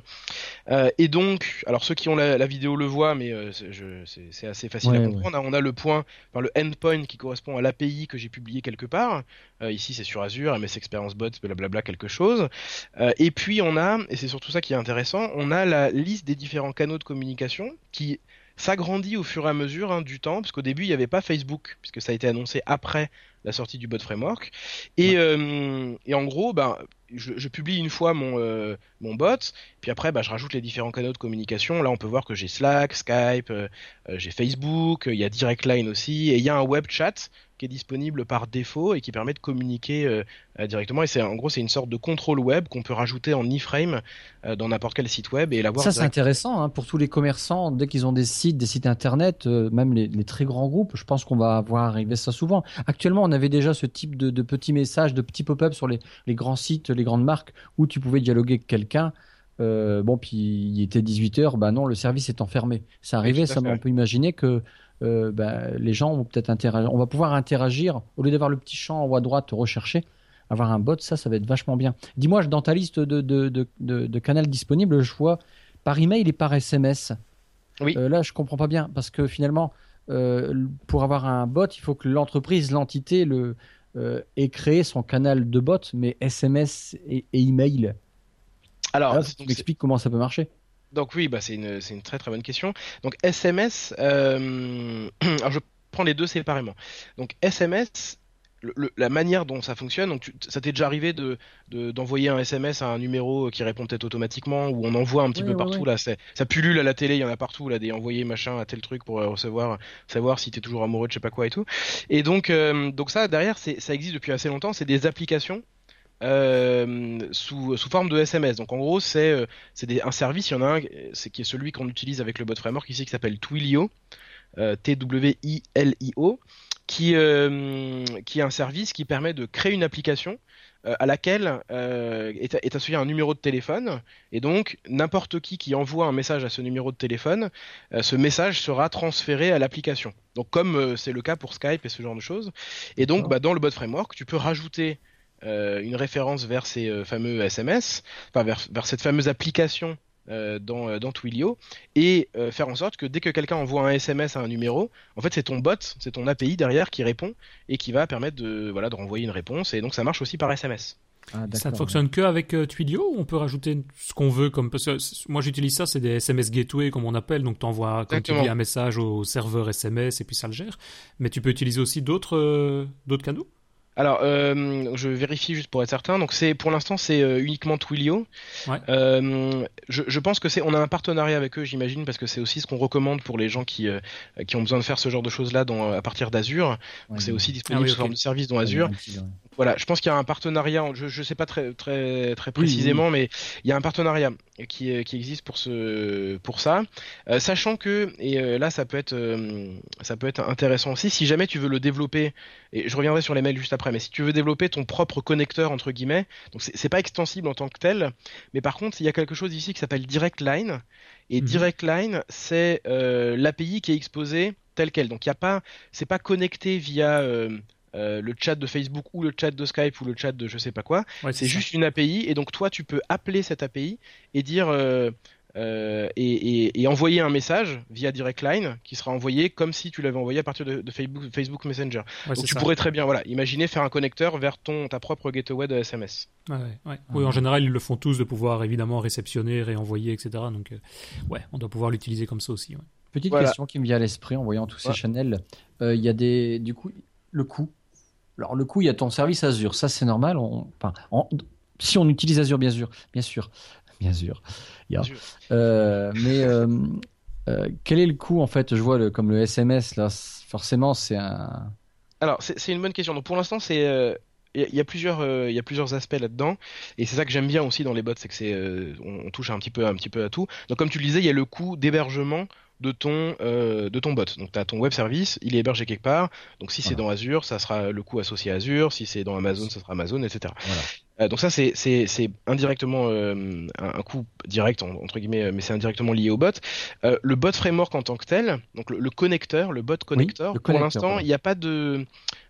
Speaker 3: et donc, alors ceux qui ont la, vidéo le voient, mais c'est assez facile à comprendre. On a le point, enfin, le endpoint qui correspond à l'API que j'ai publié quelque part. ici c'est sur Azure, MS Experience Bot, blablabla quelque chose. Euh, et puis on a, et c'est surtout ça qui est intéressant, on a la liste des différents canaux de communication qui s'agrandit au fur et à mesure hein, du temps, parce qu'au début il n'y avait pas Facebook, puisque ça a été annoncé après la sortie du bot framework. Et, euh, et en gros, ben, je, publie une fois mon, euh, mon bot, puis après, ben, je rajoute les différents canaux de communication. Là, on peut voir que j'ai Slack, Skype, j'ai Facebook, il y a Direct Line aussi, et il y a un web chat qui est disponible par défaut et qui permet de communiquer euh, directement. Et c'est en gros c'est une sorte de contrôle web qu'on peut rajouter en iframe euh, dans n'importe quel site web et l'avoir.
Speaker 2: Ça c'est intéressant hein, pour tous les commerçants dès qu'ils ont des sites, des sites internet, euh, même les, très grands groupes. Je pense qu'on va voir arriver ça souvent. Actuellement, on avait déjà ce type de, petits messages, de petits pop-up sur les, grands sites, les grandes marques où tu pouvais dialoguer avec quelqu'un. bon, puis il était 18h, bah non, le service est enfermé. Ça arrivait, ça, on peut imaginer que euh, bah, les gens vont peut-être interagir. On va pouvoir interagir au lieu d'avoir le petit champ en haut à droite recherché. Avoir un bot, ça, ça va être vachement bien. Dis-moi, dans ta liste de, de, de, de, canaux disponibles, je vois par email et par SMS.
Speaker 3: Oui.
Speaker 2: Euh, là, je comprends pas bien parce que finalement, euh, pour avoir un bot, il faut que l'entreprise, l'entité, le ait créé son canal de bot, mais SMS et, email. Alors, Alors tu m'expliques comment ça peut marcher.
Speaker 3: Donc oui, bah c'est une, une, très très bonne question. Donc SMS, euh... (clears throat) alors je prends les deux séparément. Donc SMS, la manière dont ça fonctionne, donc ça t'est déjà arrivé de d'envoyer un SMS à un numéro qui répond peut-être automatiquement ou on envoie un petit peu partout là, ça pullule à la télé, il y en a partout là des envoyés machin à tel truc pour recevoir savoir si t'es toujours amoureux de je sais pas quoi et tout. Et donc euh, donc ça derrière c'est ça existe depuis assez longtemps, c'est des applications euh, sous, sous forme de SMS. Donc en gros, c'est euh, c'est un service, il y en a un c'est qui est celui qu'on utilise avec le bot framework ici qui s'appelle Twilio, euh, T-W-I-L-I-O, qui, euh, qui est un service qui permet de créer une application euh, à laquelle euh, est, est, associé un numéro de téléphone et donc n'importe qui qui envoie un message à ce numéro de téléphone, ce message sera transféré à l'application. Donc comme c'est le cas pour Skype et ce genre de choses. Et donc bah, dans le bot framework, tu peux rajouter une référence vers ces fameux SMS, enfin vers, vers cette fameuse application euh, dans, euh, dans Twilio. Et euh, faire en sorte que dès que quelqu'un envoie un SMS à un numéro, en fait c'est ton bot, c'est ton API derrière qui répond et qui va permettre de voilà de renvoyer une réponse. Et donc ça marche aussi par SMS.
Speaker 1: Ah, ça ne fonctionne que avec Twilio ou on peut rajouter ce qu'on veut comme moi j'utilise ça c'est des SMS gateway comme on appelle. Donc tu envoies quand tu un message au serveur SMS et puis ça le gère. Mais tu peux utiliser aussi d'autres d'autres canaux?
Speaker 3: Alors, euh, je vérifie juste pour être certain. Donc, c'est pour l'instant, c'est euh, uniquement Twilio. Euh, je, je, pense que c'est, on a un partenariat avec eux, j'imagine, parce que c'est aussi ce qu'on recommande pour les gens qui qui ont besoin de faire ce genre de choses-là dans, à partir d'Azure. c'est aussi disponible ah sous forme de service dans Azure. Voilà, je pense qu'il y a un partenariat. Je ne sais pas très très très précisément, mais il y a un partenariat qui qui existe pour ce pour ça, sachant que et là ça peut être ça peut être intéressant aussi. Si jamais tu veux le développer, et je reviendrai sur les mails juste après mais si tu veux développer ton propre connecteur entre guillemets, donc c'est pas extensible en tant que tel, mais par contre il y a quelque chose ici qui s'appelle Direct Line, et mhm. Direct Line c'est euh, l'API qui est exposée tel quel, donc il y a pas, c'est pas connecté via euh, euh, le chat de Facebook ou le chat de Skype ou le chat de je sais pas quoi, c'est juste une API et donc toi tu peux appeler cette API et dire euh, et, envoyer un message via Direct Line qui sera envoyé comme si tu l'avais envoyé à partir de, Facebook, Messenger. Donc tu pourrais très bien, voilà, imaginer faire un connecteur vers ton ta propre gateway de SMS.
Speaker 1: Oui, en général ils le font tous de pouvoir évidemment réceptionner, réenvoyer, etc. Donc euh, ouais, on doit pouvoir l'utiliser comme ça aussi.
Speaker 2: Petite question qui me vient à l'esprit en voyant tous ces channels. Euh, il y a des, du coup, le coût. Alors le coût, il y a ton service Azure, ça c'est normal. Enfin, si on utilise Azure, bien sûr, bien sûr bien sûr. Euh, mais euh, euh, quel est le coût en fait? Je vois le, comme le SMS là, forcément c'est un.
Speaker 3: Alors c'est une bonne question. Donc pour l'instant c'est il y, a plusieurs il y a plusieurs aspects là-dedans et c'est ça que j'aime bien aussi dans les bots c'est que c'est on, touche un petit peu un petit peu à tout donc comme tu le disais il y a le coût d'hébergement de ton de ton bot. Donc tu as ton web service il est hébergé quelque part. Donc si c'est dans Azure ça sera le coût associé à Azure. Si c'est dans Amazon ça sera Amazon etc voilà. Euh, donc ça c'est c'est indirectement euh, un, coût direct entre guillemets mais c'est indirectement lié au bot. Euh, le bot framework en tant que tel, donc le, connecteur, le bot connecteur, pour l'instant il n'y a pas de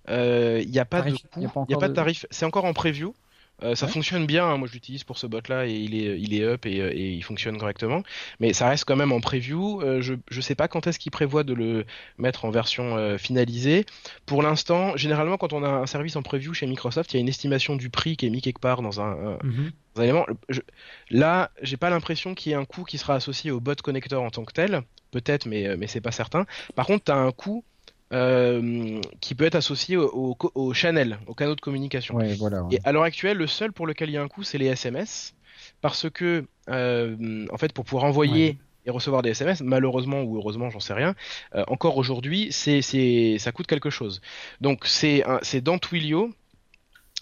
Speaker 3: il n'y a pas de coût, il n'y a pas de tarif, c'est encore en preview. Euh, ça fonctionne bien, hein. moi je l'utilise pour ce bot là et il est, il est up et, euh, et, il fonctionne correctement. Mais ça reste quand même en preview. Euh, je ne sais pas quand est-ce qu'il prévoit de le mettre en version finalisée. Pour l'instant, généralement quand on a un service en preview chez Microsoft, il y a une estimation du prix qui est mis quelque part dans un, mhm. élément. Je, là, j'ai pas l'impression qu'il y ait un coût qui sera associé au bot connecteur en tant que tel. Peut-être, mais, mais c'est pas certain. Par contre, tu as un coût euh, qui peut être associé au, au, channel, aux canaux de communication. Et à l'heure actuelle, le seul pour lequel il y a un coût, c'est les SMS, parce que euh, en fait, pour pouvoir envoyer et recevoir des SMS, malheureusement ou heureusement, j'en sais rien, euh, encore aujourd'hui, c'est, ça coûte quelque chose. Donc c'est, c'est dans Twilio,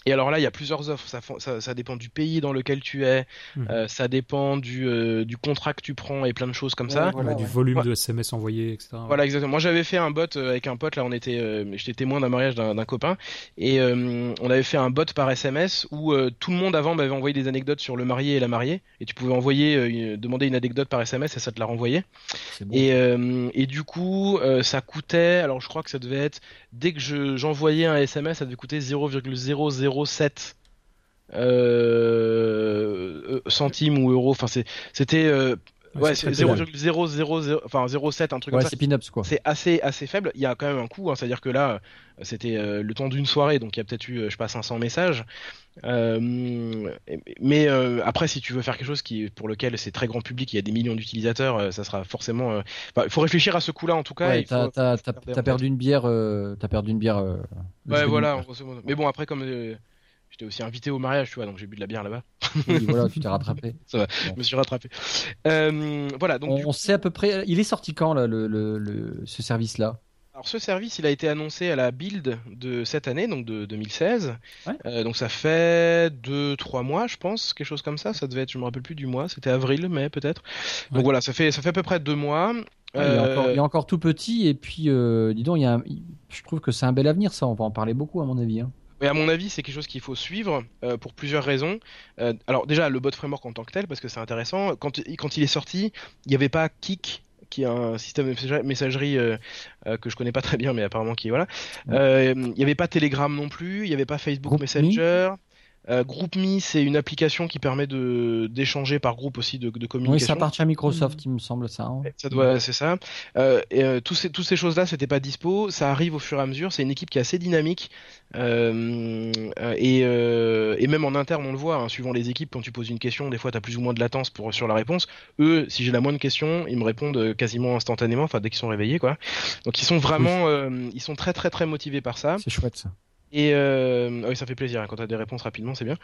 Speaker 3: et alors là, il y a plusieurs offres. Ça, ça, ça dépend du pays dans lequel tu es, mhm. euh, ça dépend du, euh, du contrat que tu prends et plein de choses comme ça.
Speaker 1: Voilà, du volume de SMS envoyé, etc.
Speaker 3: Voilà, exactement. Moi, j'avais fait un bot euh, avec un pote. Là, on était, euh, j'étais témoin d'un mariage d'un copain et on avait fait un bot par SMS où tout le monde avant m'avait envoyé des anecdotes sur le marié et la mariée et tu pouvais envoyer, demander une anecdote par SMS et ça te la renvoyait. Et, et du coup, ça coûtait. Alors, je crois que ça devait être dès que j'envoyais un SMS, ça devait coûter 0,00 0,07 euh, euh, centimes ou euros. Enfin, c'était euh, Ouais, c'est 0,000, enfin 0,7, un truc comme ça.
Speaker 2: c'est quoi.
Speaker 3: C'est assez, assez faible. Il y a quand même un coût, hein, c'est-à-dire que là, c'était euh, le temps d'une soirée, donc il y a peut-être eu, euh, je sais pas, 500 messages. Euh, mais après, si tu veux faire quelque chose qui, pour lequel c'est très grand public, il y a des millions d'utilisateurs, ça sera forcément. Il faut réfléchir à ce coup-là en tout cas.
Speaker 2: Ouais, t'as perdu une bière, t'as perdu une bière.
Speaker 3: ouais, voilà. Mais bon, après, comme J'étais aussi invité au mariage, tu vois, donc j'ai bu de la bière là-bas.
Speaker 2: Oui, voilà, tu t'es (laughs) rattrapé.
Speaker 3: Ça va, je me suis rattrapé. Euh, voilà, donc.
Speaker 2: On, sait à peu près. Il est sorti quand, là, le, le, ce service-là?
Speaker 3: Alors ce service, il a été annoncé à la build de cette année, donc de 2016. Euh, donc ça fait 2-3 mois, je pense, quelque chose comme ça. Ça devait être, je me rappelle plus du mois, c'était avril, mai peut-être. Donc voilà, ça fait ça fait à peu près 2 mois.
Speaker 2: il, est encore, tout petit et puis, euh, dis donc, il y a je trouve que c'est un bel avenir, ça. On va en parler beaucoup à mon avis. Hein.
Speaker 3: Mais à mon avis, c'est quelque chose qu'il faut suivre euh, pour plusieurs raisons. Euh, alors déjà, le bot framework en tant que tel, parce que c'est intéressant. Quand, quand il est sorti, il n'y avait pas Kik, qui est un système de messagerie euh, que je connais pas très bien, mais apparemment qui voilà. Il n'y avait pas Telegram non plus, il n'y avait pas Facebook Messenger. Euh, GroupMe, c'est une application qui permet de d'échanger par groupe aussi de, de communication. Oui,
Speaker 2: ça appartient à Microsoft, il me semble ça. Hein.
Speaker 3: Ça doit, c'est ça. Euh, et euh, tous ces tous ces choses-là, c'était pas dispo. Ça arrive au fur et à mesure. C'est une équipe qui est assez dynamique. Euh, et, euh, et même en interne, on le voit, hein, suivant les équipes, quand tu poses une question, des fois, tu as plus ou moins de latence pour sur la réponse. Eux, si j'ai la moindre question, ils me répondent quasiment instantanément, enfin dès qu'ils sont réveillés, quoi. Donc ils sont vraiment, ils sont très très très motivés par ça.
Speaker 2: C'est chouette ça.
Speaker 3: Et euh, ah oui, ça fait plaisir hein, quand tu as des réponses rapidement, c'est bien.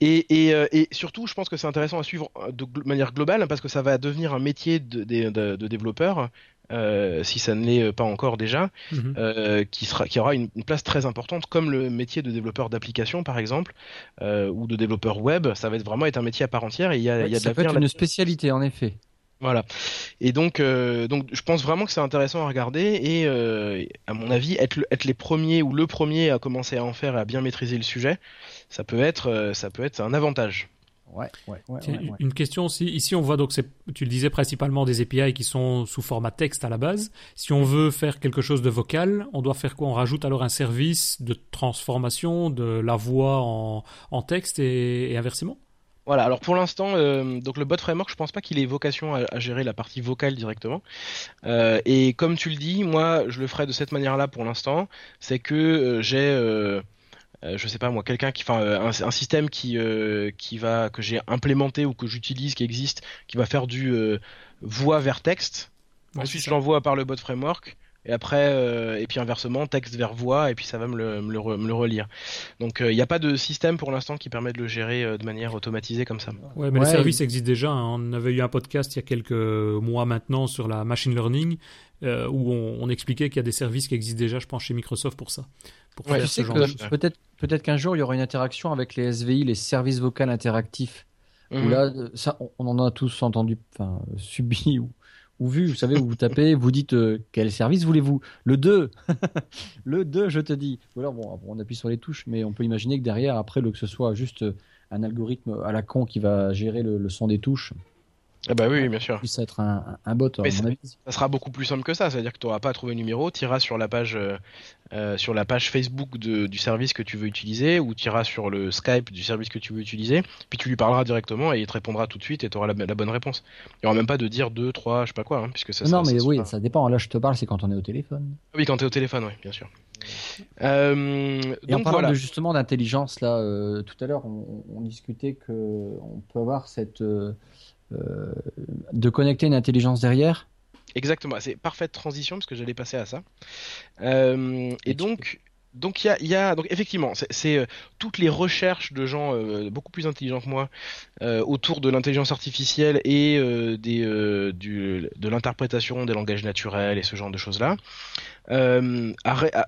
Speaker 3: Et, et, euh, et, surtout, je pense que c'est intéressant à suivre euh, de manière globale parce que ça va devenir un métier de, de, de, développeur, euh, si ça ne l'est pas encore déjà, mhm. qui, sera, qui aura une, place très importante, comme le métier de développeur d'application par exemple, ou de développeur web. Ça va être vraiment être un métier à part entière. Et il y a, y a
Speaker 2: ça peut être une spécialité en effet.
Speaker 3: Voilà. Et donc, euh, donc, je pense vraiment que c'est intéressant à regarder et, euh, à mon avis, être, être les premiers ou le premier à commencer à en faire et à bien maîtriser le sujet, ça peut être, euh, ça peut être un avantage.
Speaker 2: Ouais, ouais, ouais,
Speaker 1: Une question aussi. Ici, on voit donc, tu le disais principalement des API qui sont sous format texte à la base. Si on veut faire quelque chose de vocal, on doit faire quoi? On rajoute alors un service de transformation de la voix en, en texte et inversement?
Speaker 3: Voilà, alors pour l'instant, euh, donc le bot framework, je pense pas qu'il ait vocation à, gérer la partie vocale directement. Euh, et comme tu le dis, moi, je le ferai de cette manière-là pour l'instant. C'est que euh, j'ai, euh, je sais pas moi, quelqu'un qui, enfin, un, système qui qui va que j'ai implémenté ou que j'utilise, qui existe, qui va faire du voix vers texte. Ensuite, je l'envoie par le bot framework et après euh, et puis inversement texte vers voix et puis ça va me le, me le, relire. Donc euh, il n'y a pas de système pour l'instant qui permet de le gérer euh, de manière automatisée comme ça.
Speaker 1: Ouais mais le service existe déjà hein. on avait eu un podcast il y a quelques mois maintenant sur la machine learning où on, expliquait qu'il y a des services qui existent déjà je pense chez Microsoft pour ça
Speaker 2: pour faire ce genre de peut-être peut-être qu'un jour il y aura une interaction avec les SVI les services vocaux interactifs. Où mhm. là ça on en a tous entendu enfin (laughs) subi ou ou vu, vous savez, où vous tapez, vous dites euh, quel service voulez-vous? Le 2 (laughs) Le 2, je te dis. Ou alors, bon, on appuie sur les touches, mais on peut imaginer que derrière, après, que ce soit juste un algorithme à la con qui va gérer le son des touches,
Speaker 3: ah bah oui, bien sûr.
Speaker 2: Puisse être un, un bot.
Speaker 3: Mais ça, sera beaucoup plus simple que ça. C'est-à-dire que tu n'auras pas à trouver le numéro, tu iras sur la page euh, euh, sur la page Facebook de, du service que tu veux utiliser, ou tu iras sur le Skype du service que tu veux utiliser, puis tu lui parleras directement et il te répondra tout de suite et tu auras la, bonne réponse. Il n'y aura même pas de dire 2, 3, je sais pas quoi, hein, puisque ça.
Speaker 2: Non, mais oui, ça dépend. Là, je te parle, c'est quand on est au téléphone.
Speaker 3: Oui, quand tu es au téléphone, oui, bien sûr.
Speaker 2: Euh, et donc, en parlant de, justement d'intelligence, là, euh, tout à l'heure, on, on, discutait que on peut avoir cette de connecter une intelligence derrière
Speaker 3: Exactement, c'est parfaite transition parce que j'allais passer à ça. Euh, et donc, donc il y a, donc effectivement, c'est euh, toutes les recherches de gens beaucoup plus intelligents que moi autour de l'intelligence artificielle et des, de l'interprétation des langages naturels et ce genre de choses là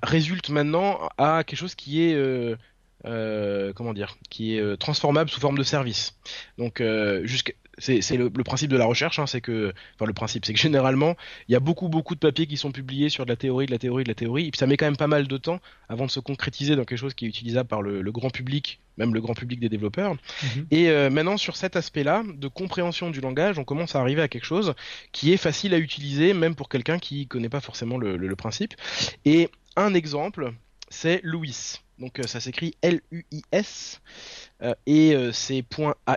Speaker 3: résulte maintenant à quelque chose qui est comment dire, qui est transformable sous forme de service. Donc jusqu'à c'est le, principe de la recherche, hein, c'est que, enfin le principe, c'est que (laughs) généralement, il y a beaucoup beaucoup de papiers qui sont publiés sur de la théorie, de la théorie, de la théorie, et puis ça met quand même pas mal de temps avant de se concrétiser dans quelque chose qui est utilisable par le, grand public, même le grand public des développeurs. Mhm. Et euh, maintenant, sur cet aspect-là de compréhension du langage, on commence à arriver à quelque chose qui est facile à utiliser, même pour quelqu'un qui connaît pas forcément le, principe. Et un exemple, c'est Louis. Donc euh, ça s'écrit L-U-I-S. Euh, et euh, c'est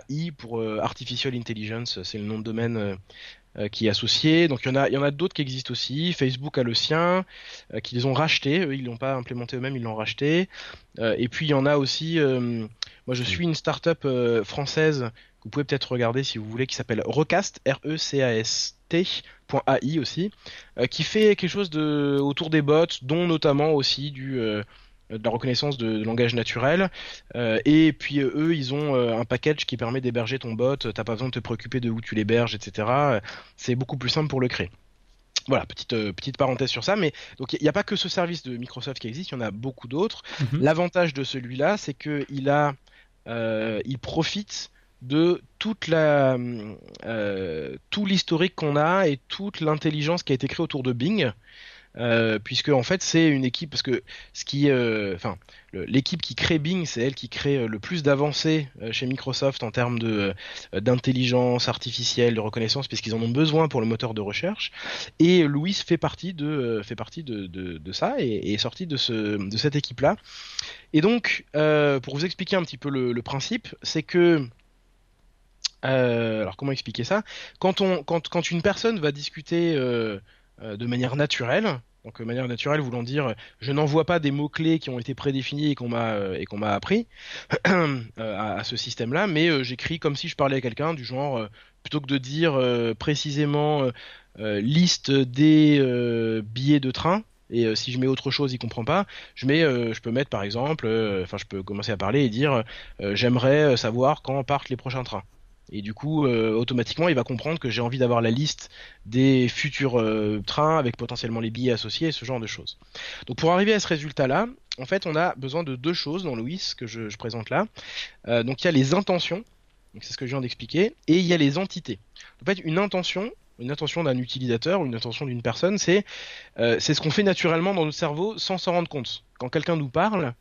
Speaker 3: .ai pour euh, artificial intelligence, c'est le nom de domaine qui est associé. Donc il y en a, a d'autres qui existent aussi. Facebook a le sien, qui les ont rachetés. Eux, ils l'ont pas implémenté eux-mêmes, ils l'ont racheté. et puis il y en a aussi. moi, je suis une startup française que vous pouvez peut-être regarder si vous voulez, qui s'appelle Recast, R-E-C-A-S-T.ai aussi, qui fait quelque chose de autour des bots, dont notamment aussi du de la reconnaissance de, langage naturel. Euh, et puis euh, eux, ils ont euh, un package qui permet d'héberger ton bot. T'as pas besoin de te préoccuper de où tu l'héberges, etc. C'est beaucoup plus simple pour le créer. Voilà, petite petite parenthèse sur ça, mais donc il n'y a pas que ce service de Microsoft qui existe, il y en a beaucoup d'autres. Mhm. L'avantage de celui-là, c'est que il a, il profite de toute la, tout l'historique qu'on a et toute l'intelligence qui a été créée autour de Bing. Euh, puisque en fait c'est une équipe parce que ce qui euh, enfin l'équipe qui crée Bing c'est elle qui crée euh, le plus d'avancées chez Microsoft en termes de d'intelligence artificielle de reconnaissance puisqu'ils en ont besoin pour le moteur de recherche. Et Louis fait partie de fait partie de, de, ça et, est sorti de ce de cette équipe là et donc pour vous expliquer un petit peu le, principe c'est que alors comment expliquer ça? Quand on quand quand une personne va discuter de manière naturelle, donc, de manière naturelle, voulant dire, je n'envoie pas des mots-clés qui ont été prédéfinis et qu'on m'a euh, et qu'on m'a appris (clears throat) euh, à, ce système-là, mais euh, j'écris comme si je parlais à quelqu'un du genre, plutôt que de dire précisément liste des billets de train. Et si je mets autre chose, il comprend pas. Je mets, je peux mettre par exemple, enfin, je peux commencer à parler et dire, j'aimerais savoir quand partent les prochains trains. Et du coup, euh, automatiquement, il va comprendre que j'ai envie d'avoir la liste des futurs euh, trains avec potentiellement les billets associés et ce genre de choses. Donc pour arriver à ce résultat-là, en fait, on a besoin de deux choses dans Louis que je, présente là. Euh, donc il y a les intentions, c'est ce que je viens d'expliquer, et il y a les entités. En fait, une intention, une intention d'un utilisateur, une intention d'une personne, c'est c'est ce qu'on fait naturellement dans notre cerveau sans s'en rendre compte. Quand quelqu'un nous parle,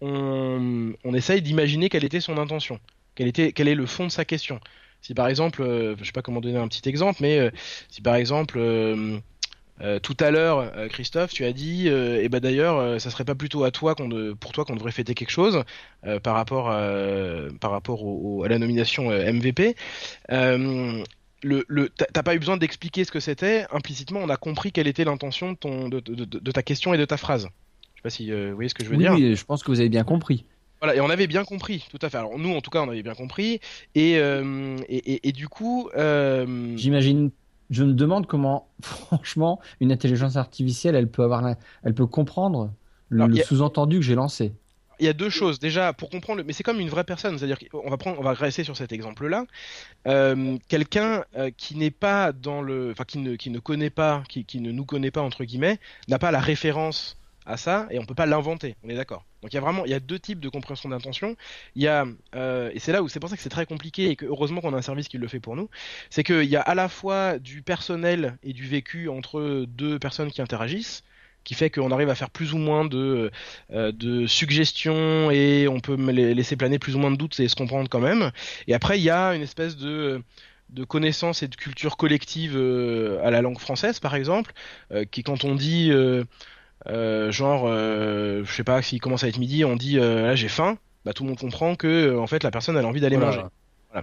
Speaker 3: on, on essaye d'imaginer quelle était son intention quel, est le fond de sa question. Si par exemple, euh, je sais pas comment donner un petit exemple, mais euh, si par exemple euh, tout à l'heure, Christophe, tu as dit, et eh ben d'ailleurs, ça serait pas plutôt à toi qu'on pour toi qu'on devrait fêter quelque chose par rapport par rapport à la nomination MVP. le, t'as pas eu besoin d'expliquer ce que c'était. Implicitement, on a compris quelle était l'intention de, de, ta question et de ta phrase. Je sais pas si vous voyez ce que je veux dire.
Speaker 2: Oui, je pense que vous avez bien compris.
Speaker 3: Voilà, et on avait bien compris, tout à fait. Alors nous, en tout cas, on avait bien compris. Et, euh, et, et, du coup... Euh...
Speaker 2: J'imagine, je me demande comment, (laughs) franchement, une intelligence artificielle, elle peut, avoir elle peut comprendre le, sous-entendu que j'ai lancé.
Speaker 3: Il y a deux choses. Déjà, pour comprendre, mais c'est comme une vraie personne. C'est-à-dire qu'on va prendre, on va rester sur cet exemple-là. Euh, quelqu'un qui n'est pas dans le, enfin qui ne, qui ne connaît pas, qui, qui ne nous connaît pas entre guillemets, n'a pas la référence à ça et on peut pas l'inventer. On est d'accord. Donc il y a vraiment il y a deux types de compréhension d'intention. Il y a euh, et c'est là où c'est pour ça que c'est très compliqué et que heureusement qu'on a un service qui le fait pour nous. C'est qu'il y a à la fois du personnel et du vécu entre deux personnes qui interagissent qui fait qu'on arrive à faire plus ou moins de, euh, de suggestions et on peut laisser planer plus ou moins de doutes et se comprendre quand même. Et après, il y a une espèce de, de et de culture collective euh, à la langue française, par exemple, qui quand on dit euh, genre, euh, je sais pas, s'il commence à être midi, on dit euh, là j'ai faim, bah tout le monde comprend que en fait la personne a envie d'aller manger.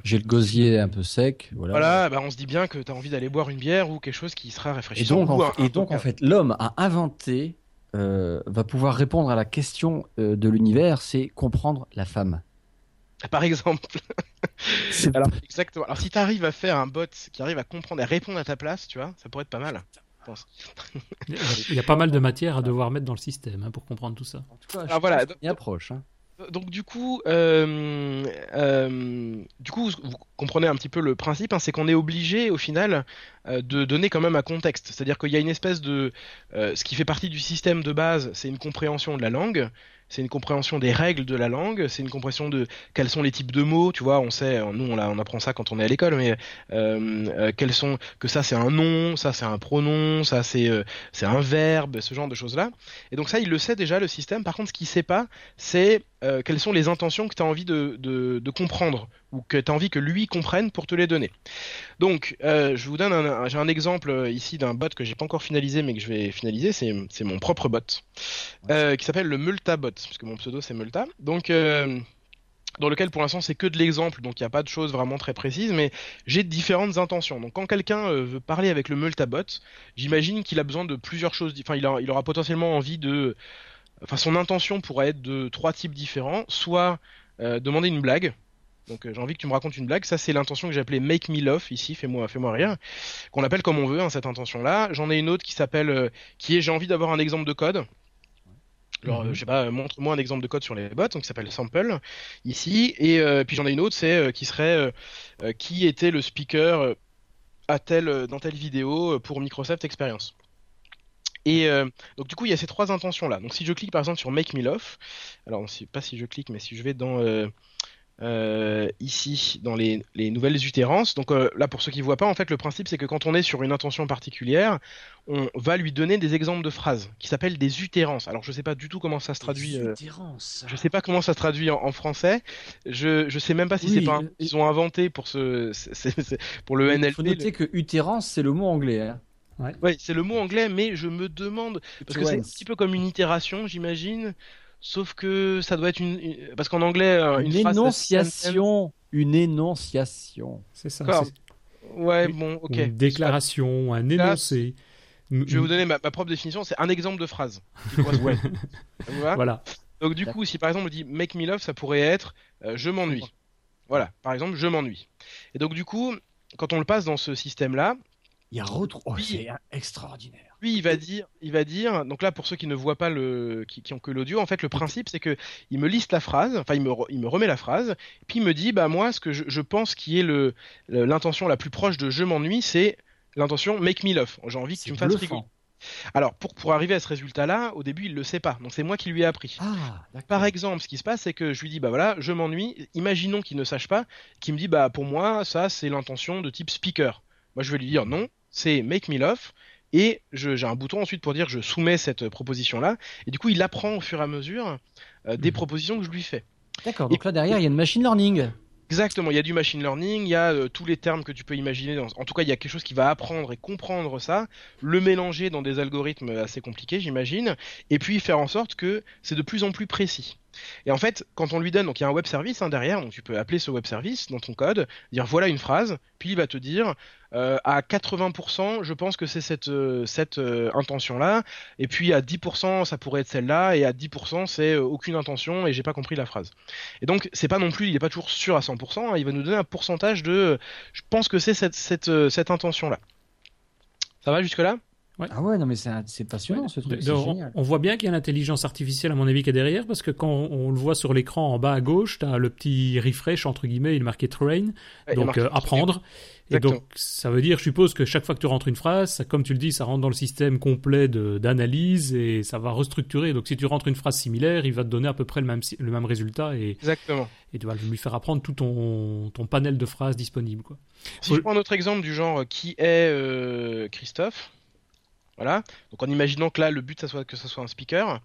Speaker 2: J'ai le gosier un peu sec. Voilà,
Speaker 3: voilà bah on se dit bien que tu as envie d'aller boire une bière ou quelque chose qui sera rafraîchissant.
Speaker 2: Et donc, en, et donc en fait, l'homme a inventé, va pouvoir répondre à la question de l'univers, c'est comprendre la femme. (laughs)
Speaker 3: Par exemple. Alors, exactement. Alors, si tu arrives à faire un bot qui arrive à comprendre et répondre à ta place, tu vois, ça pourrait être pas mal.
Speaker 1: Il y a pas mal de matière à devoir mettre dans le système hein, pour comprendre tout ça. En tout
Speaker 2: cas, voilà, donc, approche. Hein.
Speaker 3: Donc du coup, euh, euh, du coup, vous comprenez un petit peu le principe, hein, c'est qu'on est obligé au final euh, de donner quand même un contexte. C'est-à-dire qu'il y a une espèce de, ce qui fait partie du système de base, c'est une compréhension de la langue c'est une compréhension des règles de la langue, c'est une compréhension de quels sont les types de mots, tu vois, on sait, nous on, on apprend ça quand on est à l'école, mais euh, euh, quels sont que ça c'est un nom, ça c'est un pronom, ça c'est euh, c'est un verbe, ce genre de choses là. Et donc ça il le sait déjà le système. Par contre ce qu'il sait pas, c'est euh, quelles sont les intentions que tu as envie de, de, comprendre ou que tu as envie que lui comprenne pour te les donner. Donc, euh, je vous donne un, j'ai un exemple euh, ici d'un bot que j'ai pas encore finalisé mais que je vais finaliser, c'est, mon propre bot qui s'appelle le Multa bot puisque mon pseudo c'est Multa. Donc dans lequel pour l'instant c'est que de l'exemple, donc il n'y a pas de choses vraiment très précises, mais j'ai différentes intentions. Donc quand quelqu'un euh, veut parler avec le Multabot, j'imagine qu'il a besoin de plusieurs choses. Enfin, il, il aura potentiellement envie de, enfin son intention pourrait être de trois types différents, soit euh, demander une blague. Donc euh, j'ai envie que tu me racontes une blague. Ça c'est l'intention que j'ai appelée Make Me Love ici, fais-moi fais-moi rire, qu'on appelle comme on veut hein, cette intention-là. J'en ai une autre qui s'appelle, qui est j'ai envie d'avoir un exemple de code. Alors, mhm. je sais pas, montre-moi un exemple de code sur les bots, donc qui s'appelle sample ici, et euh, puis j'en ai une autre, c'est euh, qui serait euh, qui était le speaker à tel dans telle vidéo pour Microsoft Experience. Et donc du coup il y a ces trois intentions là. Donc si je clique par exemple sur Make Me Love, alors pas si je clique, mais si je vais dans euh, ici dans les, nouvelles utérances. Donc euh, là, pour ceux qui ne voient pas, en fait, le principe c'est que quand on est sur une intention particulière, on va lui donner des exemples de phrases qui s'appellent des utérances. Alors je ne sais pas du tout comment ça se traduit. Euh, je sais pas comment ça se traduit en, français. Je ne sais même pas si c'est pas ils ont inventé pour ce pour le NLP. Il
Speaker 2: faut noter que utérance c'est le mot anglais. Hein.
Speaker 3: Ouais, c'est le mot anglais, mais je me demande parce que c'est un petit peu comme une itération, j'imagine. Sauf que ça doit être une, parce qu'en anglais
Speaker 2: euh, une, énonciation, une énonciation.
Speaker 1: C'est ça.
Speaker 3: Ouais, bon, ok.
Speaker 1: Une déclaration, un énoncé.
Speaker 3: je vais vous donner ma, propre définition. C'est un exemple de phrase. (laughs)
Speaker 1: voilà.
Speaker 3: Donc du coup, si par exemple on dit make me love, ça pourrait être euh, je m'ennuie. Voilà. Par exemple, je m'ennuie. Et donc du coup, quand on le passe dans ce système-là,
Speaker 2: il y a retrouvé. Oh, c'est extraordinaire
Speaker 3: il va dire, il va dire. Donc là, pour ceux qui ne voient pas le, qui, ont que l'audio, en fait, le principe, c'est que il me liste la phrase, enfin, il me, il me remet la phrase, puis il me dit, bah moi, ce que je, pense qui est le, l'intention la plus proche de je m'ennuie, c'est l'intention make me love. J'ai envie que tu me fasses rigoler. Alors, pour, pour arriver à ce résultat-là, au début, il le sait pas. Donc, c'est moi qui lui ai appris. Ah, Par exemple, ce qui se passe, c'est que je lui dis, bah voilà, je m'ennuie. Imaginons qu'il ne sache pas, qu'il me dit, bah pour moi, ça, c'est l'intention de type speaker. Moi, je vais lui dire, non, c'est make me love et j'ai un bouton ensuite pour dire je soumets cette proposition là et du coup il apprend au fur et à mesure euh, des mhm. propositions que je lui fais.
Speaker 2: D'accord. Donc là derrière il y a une machine learning.
Speaker 3: Exactement, il y a du machine learning, il y a euh, tous les termes que tu peux imaginer. En tout cas, il y a quelque chose qui va apprendre et comprendre ça, le mélanger dans des algorithmes assez compliqués, j'imagine, et puis faire en sorte que c'est de plus en plus précis. Et en fait, quand on lui donne, donc il y a un web service hein, derrière, donc tu peux appeler ce web service dans ton code, dire voilà une phrase, puis il va te dire euh, à 80%, je pense que c'est cette, euh, euh, intention-là, et puis à 10%, ça pourrait être celle-là, et à 10%, c'est aucune intention et j'ai pas compris la phrase. Et donc, c'est pas non plus, il est pas toujours sûr à 100%, hein, il va nous donner un pourcentage de, je pense que c'est cette intention-là. Ça va jusque-là?
Speaker 2: Ah ouais, non mais c'est passionnant ce truc. génial.
Speaker 1: On, voit bien qu'il y a l'intelligence artificielle à mon avis qui est derrière parce que quand on, le voit sur l'écran en bas à gauche, tu as le petit refresh entre guillemets, il est marqué train, donc euh, apprendre. Et donc ça veut dire, je suppose que chaque fois que tu rentres une phrase, ça, comme tu le dis, ça rentre dans le système complet d'analyse et ça va restructurer. Donc si tu rentres une phrase similaire, il va te donner à peu près le même, le même résultat et,
Speaker 3: Exactement.
Speaker 1: et tu vas lui faire apprendre tout ton, ton panel de phrases disponible. Quoi.
Speaker 3: Si je prends un autre exemple du genre euh, qui est euh, Christophe voilà. Donc en imaginant que là le but ça soit que ça soit un speaker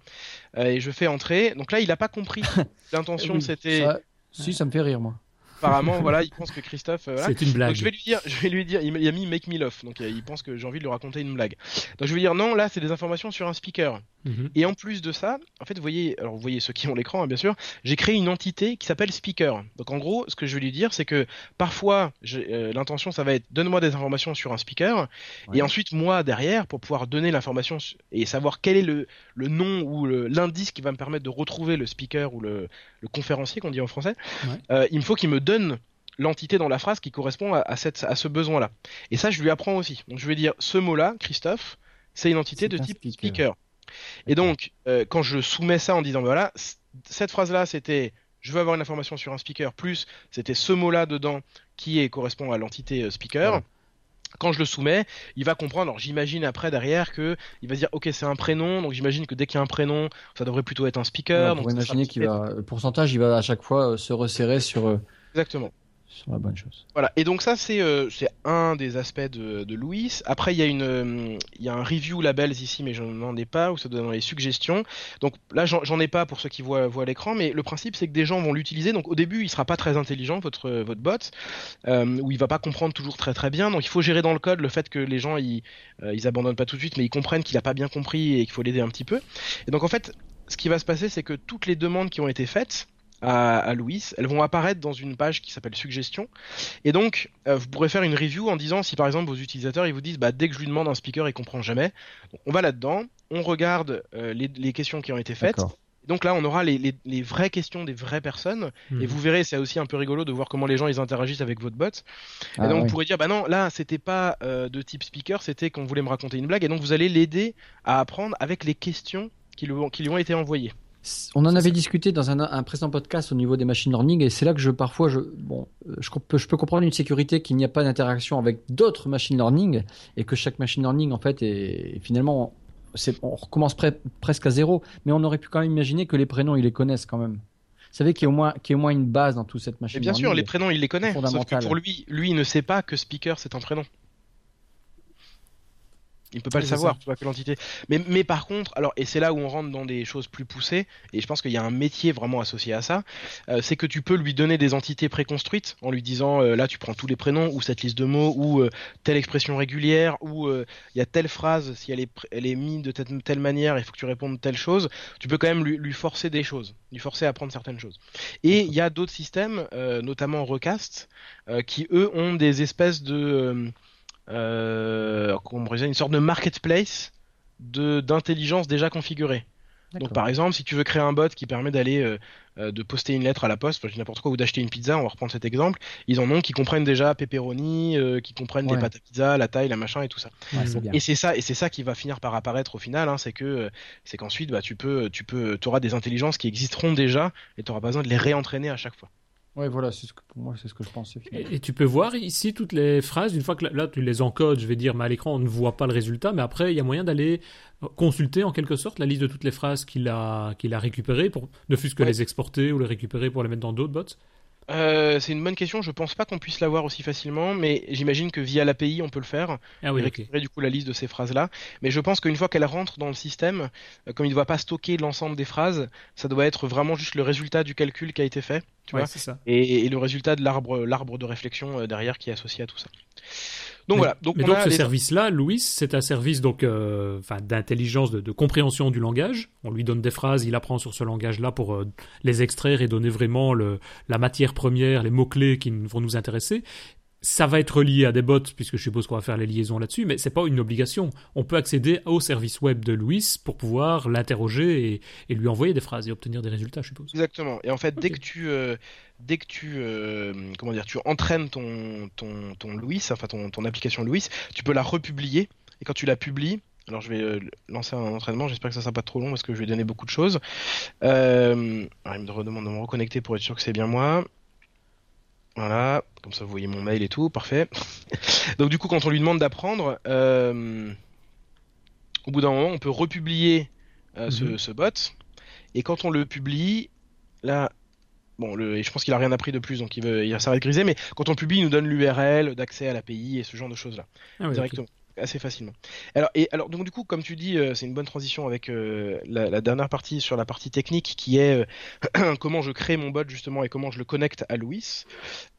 Speaker 3: euh, et je fais entrer. Donc là il n'a pas compris. (laughs) L'intention c'était.
Speaker 2: Si ça me fait rire moi
Speaker 3: apparemment, voilà, il pense que Christophe. Euh,
Speaker 1: c'est une blague.
Speaker 3: Donc je vais lui dire, je vais lui dire, il a mis Make Me Love, donc euh, il pense que j'ai envie de lui raconter une blague. Donc je vais lui dire non, là c'est des informations sur un speaker. Mhm. Et en plus de ça, en fait, vous voyez, alors vous voyez ceux qui ont l'écran, hein, bien sûr, j'ai créé une entité qui s'appelle speaker. Donc en gros, ce que je vais lui dire, c'est que parfois, euh, l'intention ça va être donne-moi des informations sur un speaker, et ensuite moi derrière pour pouvoir donner l'information et savoir quel est le, le nom ou l'indice qui va me permettre de retrouver le speaker ou le, le conférencier qu'on dit en français. il me faut qu'il me donne l'entité dans la phrase qui correspond à, cette, à ce besoin-là. Et ça, je lui apprends aussi. Donc je vais dire ce mot-là, Christophe, c'est une entité de type speaker. Et donc, euh, quand je soumets ça en disant, voilà, cette phrase-là, c'était je veux avoir une information sur un speaker, plus c'était ce mot-là dedans qui est, correspond à l'entité euh, speaker. Quand je le soumets, il va comprendre. Alors j'imagine après derrière que il va dire ok c'est un prénom, donc j'imagine que dès qu'il y a un prénom, ça devrait plutôt être un speaker.
Speaker 2: On imaginer qu'il va le pourcentage il va à chaque fois euh, se resserrer sur.
Speaker 3: Exactement
Speaker 2: sur la bonne chose.
Speaker 3: Voilà, et donc ça c'est euh, un des aspects de, de Louis. Après il y a une euh, il y a un review labels ici mais je n'en ai pas où ça donne les suggestions. Donc là j'en ai pas pour ceux qui voient voient l'écran mais le principe c'est que des gens vont l'utiliser. Donc au début il sera pas très intelligent votre votre bot euh, où il va pas comprendre toujours très très bien. Donc il faut gérer dans le code le fait que les gens ils euh, ils abandonnent pas tout de suite mais ils comprennent qu'il a pas bien compris et qu'il faut l'aider un petit peu. Et donc en fait ce qui va se passer c'est que toutes les demandes qui ont été faites à, à Louis, elles vont apparaître dans une page qui s'appelle suggestion. Et donc, euh, vous pourrez faire une review en disant si par exemple vos utilisateurs ils vous disent bah, dès que je lui demande un speaker, il comprend jamais. Donc, on va là-dedans, on regarde euh, les, les, questions qui ont été faites. Donc là, on aura les, les, les, vraies questions des vraies personnes. Mmh. Et vous verrez, c'est aussi un peu rigolo de voir comment les gens ils interagissent avec votre bot. Ah, et donc, oui. vous pourrez dire, bah non, là, c'était pas euh, de type speaker, c'était qu'on voulait me raconter une blague. Et donc, vous allez l'aider à apprendre avec les questions qui lui ont, qui lui ont été envoyées.
Speaker 2: On en avait discuté dans un, un, précédent podcast au niveau des machine learning et c'est là que je parfois je bon je peux, je peux comprendre une sécurité qu'il n'y a pas d'interaction avec d'autres machine learning et que chaque machine learning en fait est, est finalement on recommence pre presque à zéro mais on aurait pu quand même imaginer que les prénoms ils les connaissent quand même. Vous savez qu'il y a au moins qu'il y a au moins une base dans toute cette machine.
Speaker 3: Mais bien
Speaker 2: learning
Speaker 3: sûr, les prénoms il les connaît. Sauf que pour lui, lui il ne sait pas que speaker c'est un prénom. Il peut pas le savoir, tu vois, que l'entité. Mais, mais par contre, alors, et c'est là où on rentre dans des choses plus poussées, et je pense qu'il y a un métier vraiment associé à ça, euh, c'est que tu peux lui donner des entités préconstruites en lui disant, euh, là, tu prends tous les prénoms, ou cette liste de mots, ou euh, telle expression régulière, ou il y a telle phrase, si elle est, elle est mise de telle, telle manière, il faut que tu répondes telle chose, tu peux quand même lui, lui forcer des choses, lui forcer à apprendre certaines choses. Et il y a d'autres systèmes, notamment Recast, qui eux ont des espèces de euh, une sorte de marketplace de d'intelligence déjà configurée. Donc par exemple, si tu veux créer un bot qui permet d'aller euh, euh, de poster une lettre à la poste, n'importe quoi, ou d'acheter une pizza, on va reprendre cet exemple, ils en ont qui comprennent déjà pepperoni, euh, qui comprennent ouais. les pâtes à pizza, la taille, la machin et tout ça.
Speaker 2: Ouais,
Speaker 3: et c'est ça, et c'est ça qui va finir par apparaître au final, hein, c'est que c'est qu'ensuite bah tu peux, tu peux, auras des intelligences qui existeront déjà et tu auras pas besoin de les réentraîner à chaque fois.
Speaker 2: Ouais, voilà, c'est ce que, pour moi, c'est ce que je pense.
Speaker 1: Et, et, tu peux voir ici toutes les phrases, une fois que là, là, tu les encodes, je vais dire, mais à l'écran, on ne voit pas le résultat, mais après, il y a moyen d'aller consulter en quelque sorte la liste de toutes les phrases qu'il a, qu'il a récupérées, pour, ne fût-ce que ouais. les exporter ou les récupérer pour les mettre dans d'autres bots.
Speaker 3: Euh, c'est une bonne question. Je pense pas qu'on puisse l'avoir aussi facilement, mais j'imagine que via l'API on peut le faire
Speaker 1: ah oui,
Speaker 3: et récupérer
Speaker 1: okay.
Speaker 3: du coup la liste de ces phrases-là. Mais je pense qu'une fois qu'elle rentre dans le système, euh, comme il ne doit pas stocker l'ensemble des phrases, ça doit être vraiment juste le résultat du calcul qui a été fait, tu
Speaker 1: ouais,
Speaker 3: vois,
Speaker 1: ça.
Speaker 3: Et, et, le résultat de l'arbre, l'arbre de réflexion euh, derrière qui est associé à tout ça. Donc
Speaker 1: mais,
Speaker 3: voilà. Donc,
Speaker 1: mais donc ce les... service-là, Louis, c'est un service donc, euh, d'intelligence, de, de, compréhension du langage. On lui donne des phrases, il apprend sur ce langage-là pour euh, les extraire et donner vraiment le, la matière première, les mots-clés qui vont nous intéresser. Ça va être lié à des bots, puisque je suppose qu'on va faire les liaisons là-dessus, mais c'est pas une obligation. On peut accéder au service web de Louis pour pouvoir l'interroger et, et, lui envoyer des phrases et obtenir des résultats, je suppose.
Speaker 3: Exactement. Et en fait, okay. dès que tu, euh, dès que tu, euh, comment dire, tu entraînes ton, ton, ton Louis, enfin ton, ton application Louis, tu peux la republier. Et quand tu la publies, alors je vais euh, lancer un entraînement, j'espère que ça sera pas trop long parce que je vais donner beaucoup de choses. Euh, alors il me redemande de me reconnecter pour être sûr que c'est bien moi. Voilà, comme ça vous voyez mon mail et tout, parfait. (laughs) Donc du coup quand on lui demande d'apprendre, euh, au bout d'un moment on peut republier euh, mm -hmm. ce,
Speaker 1: Mhm.
Speaker 3: ce, bot, et quand on le publie, là, bon, le, je pense qu'il a rien appris de plus, donc il, veut, il s'arrête grisé, mais quand on publie, il nous donne l'URL d'accès à l'API et ce genre de choses-là,
Speaker 1: ah oui,
Speaker 3: directement. Okay assez facilement. Alors, et, alors donc du coup, comme tu dis, euh, c'est une bonne transition avec euh, la, la, dernière partie sur la partie technique qui est euh, (clears throat) comment je crée mon bot justement et comment je le connecte à Louis.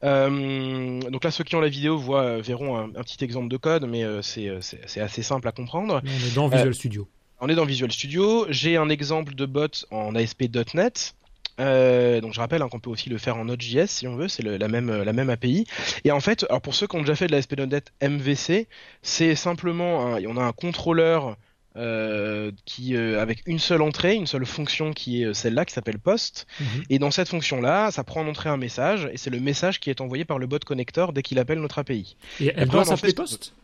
Speaker 3: Donc là, ceux qui ont la vidéo voient, verront un, un petit exemple de code, mais c'est assez simple à comprendre.
Speaker 1: On est dans Visual Studio.
Speaker 3: On est dans Visual Studio. J'ai un exemple de bot en ASP.NET. Euh, donc je rappelle hein, qu'on peut aussi le faire en Node.js si on veut, c'est la même la même API. Et en fait, alors pour ceux qui ont déjà fait de la SP.NET MVC, c'est simplement un, on a un contrôleur euh, qui euh, avec une seule entrée, une seule fonction qui est celle-là qui s'appelle post.
Speaker 1: Mhm.
Speaker 3: Et dans cette fonction-là, ça prend en entrée un message et c'est le message qui est envoyé par le bot connector dès qu'il appelle notre API.
Speaker 1: Et elle doit s'appeler post?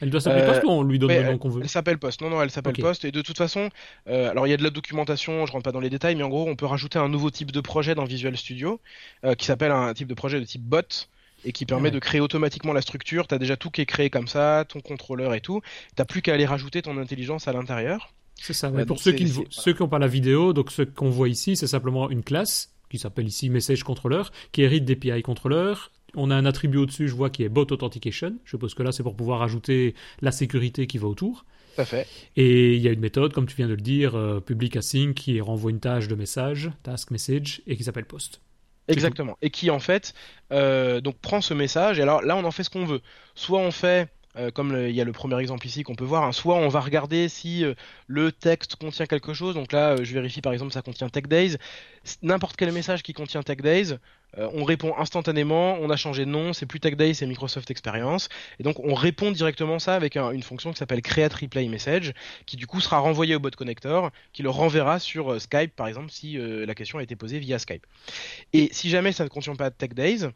Speaker 1: Elle doit s'appeler euh, Post ou on lui donne le nom qu'on veut
Speaker 3: Elle s'appelle Post. Non, non, elle s'appelle okay. Post. Et de toute façon, euh, alors il y a de la documentation, je rentre pas dans les détails, mais en gros, on peut rajouter un nouveau type de projet dans Visual Studio euh, qui s'appelle un type de projet de type bot et qui permet ouais. de créer automatiquement la structure. Tu as déjà tout qui est créé comme ça, ton contrôleur et tout. Tu plus qu'à aller rajouter ton intelligence à l'intérieur.
Speaker 1: C'est ça. Ouais. pour ceux qui, voilà. ceux qui n'ont pas la vidéo, donc ce qu'on voit ici, c'est simplement une classe qui s'appelle ici Message Controller, qui hérite d'API Controller, on a un attribut au-dessus, je vois, qui est Bot Authentication. Je suppose que là, c'est pour pouvoir ajouter la sécurité qui va autour.
Speaker 3: Tout à fait.
Speaker 1: Et il y a une méthode, comme tu viens de le dire, euh, public async, qui renvoie une tâche de message, task message, et qui s'appelle post.
Speaker 3: Exactement. Et qui, en fait, euh, donc prend ce message, et alors là, on en fait ce qu'on veut. Soit on fait euh, comme il y a le premier exemple ici qu'on peut voir, hein. soit on va regarder si euh, le texte contient quelque chose, donc là euh, je vérifie par exemple ça contient Tech Days, n'importe quel message qui contient Tech Days, on répond instantanément, on a changé de nom, c'est plus Tech Days, c'est Microsoft Experience, et donc on répond directement ça avec une fonction qui s'appelle Create Replay Message, qui du coup sera renvoyée au bot connector, qui le renverra sur Skype par exemple si la question a été posée via Skype. Et si jamais ça ne contient pas Tech Days,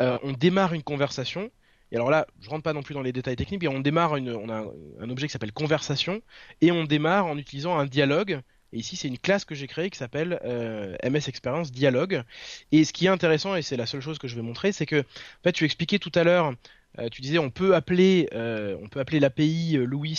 Speaker 3: on démarre une conversation et alors là, je rentre pas non plus dans les détails techniques, mais on démarre a un objet qui s'appelle conversation et on démarre en utilisant un dialogue. Et ici, c'est une classe que j'ai créée qui s'appelle euh, MS Experience Dialogue. Et ce qui est intéressant, et c'est la seule chose que je vais montrer, c'est que, en fait, tu expliquais tout à l'heure euh, tu disais on peut appeler euh, on peut appeler l'API euh, Louis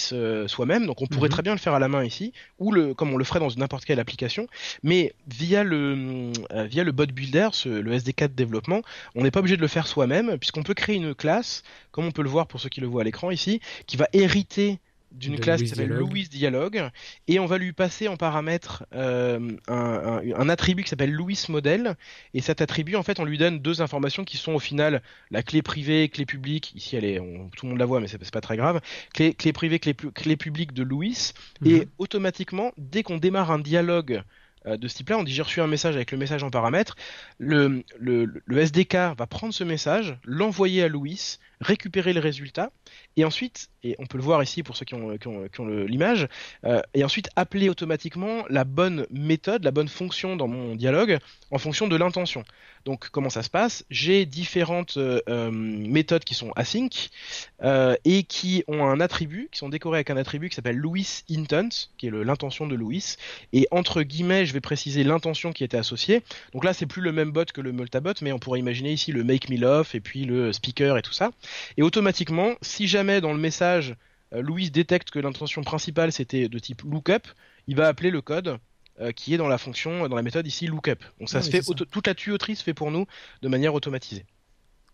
Speaker 3: soi-même, donc on pourrait mhm. très bien le faire à la main ici, ou le comme on le ferait dans n'importe quelle application, mais via le via le bot builder, le SDK de développement, on n'est pas obligé de le faire soi-même puisqu'on peut créer une classe, comme on peut le voir pour ceux qui le voient à l'écran ici, qui va hériter d'une classe qui s'appelle Louis Dialogue et on va lui passer en paramètre euh, un, un, attribut qui s'appelle Louis Model et cet attribut en fait on lui donne deux informations qui sont au final la clé privée clé publique ici elle est tout le monde la voit mais c'est pas très grave clé, clé privée clé, clé publique de Louis et mhm. automatiquement dès qu'on démarre un dialogue euh, de ce type-là, on dit j'ai reçu un message avec le message en paramètre, le, le, le SDK va prendre ce message, l'envoyer à Louis, récupérer le résultat, et ensuite, et on peut le voir ici pour ceux qui ont, l'image, euh, et ensuite appeler automatiquement la bonne méthode, la bonne fonction dans mon dialogue en fonction de l'intention. Donc comment ça se passe? J'ai différentes euh, euh, méthodes qui sont async et qui ont un attribut, qui sont décorées avec un attribut qui s'appelle Louis intent, qui est l'intention de Louis, et entre guillemets, je vais préciser l'intention qui était associée. Donc là, c'est plus le même bot que le multabot, mais on pourrait imaginer ici le make me love et puis le speaker et tout ça. Et automatiquement, si jamais dans le message, euh, Louis détecte que l'intention principale c'était de type lookup, il va appeler le code euh, qui est dans la fonction, dans la méthode ici lookup. Donc ça se fait, toute la tuyauterie se fait pour nous de manière automatisée.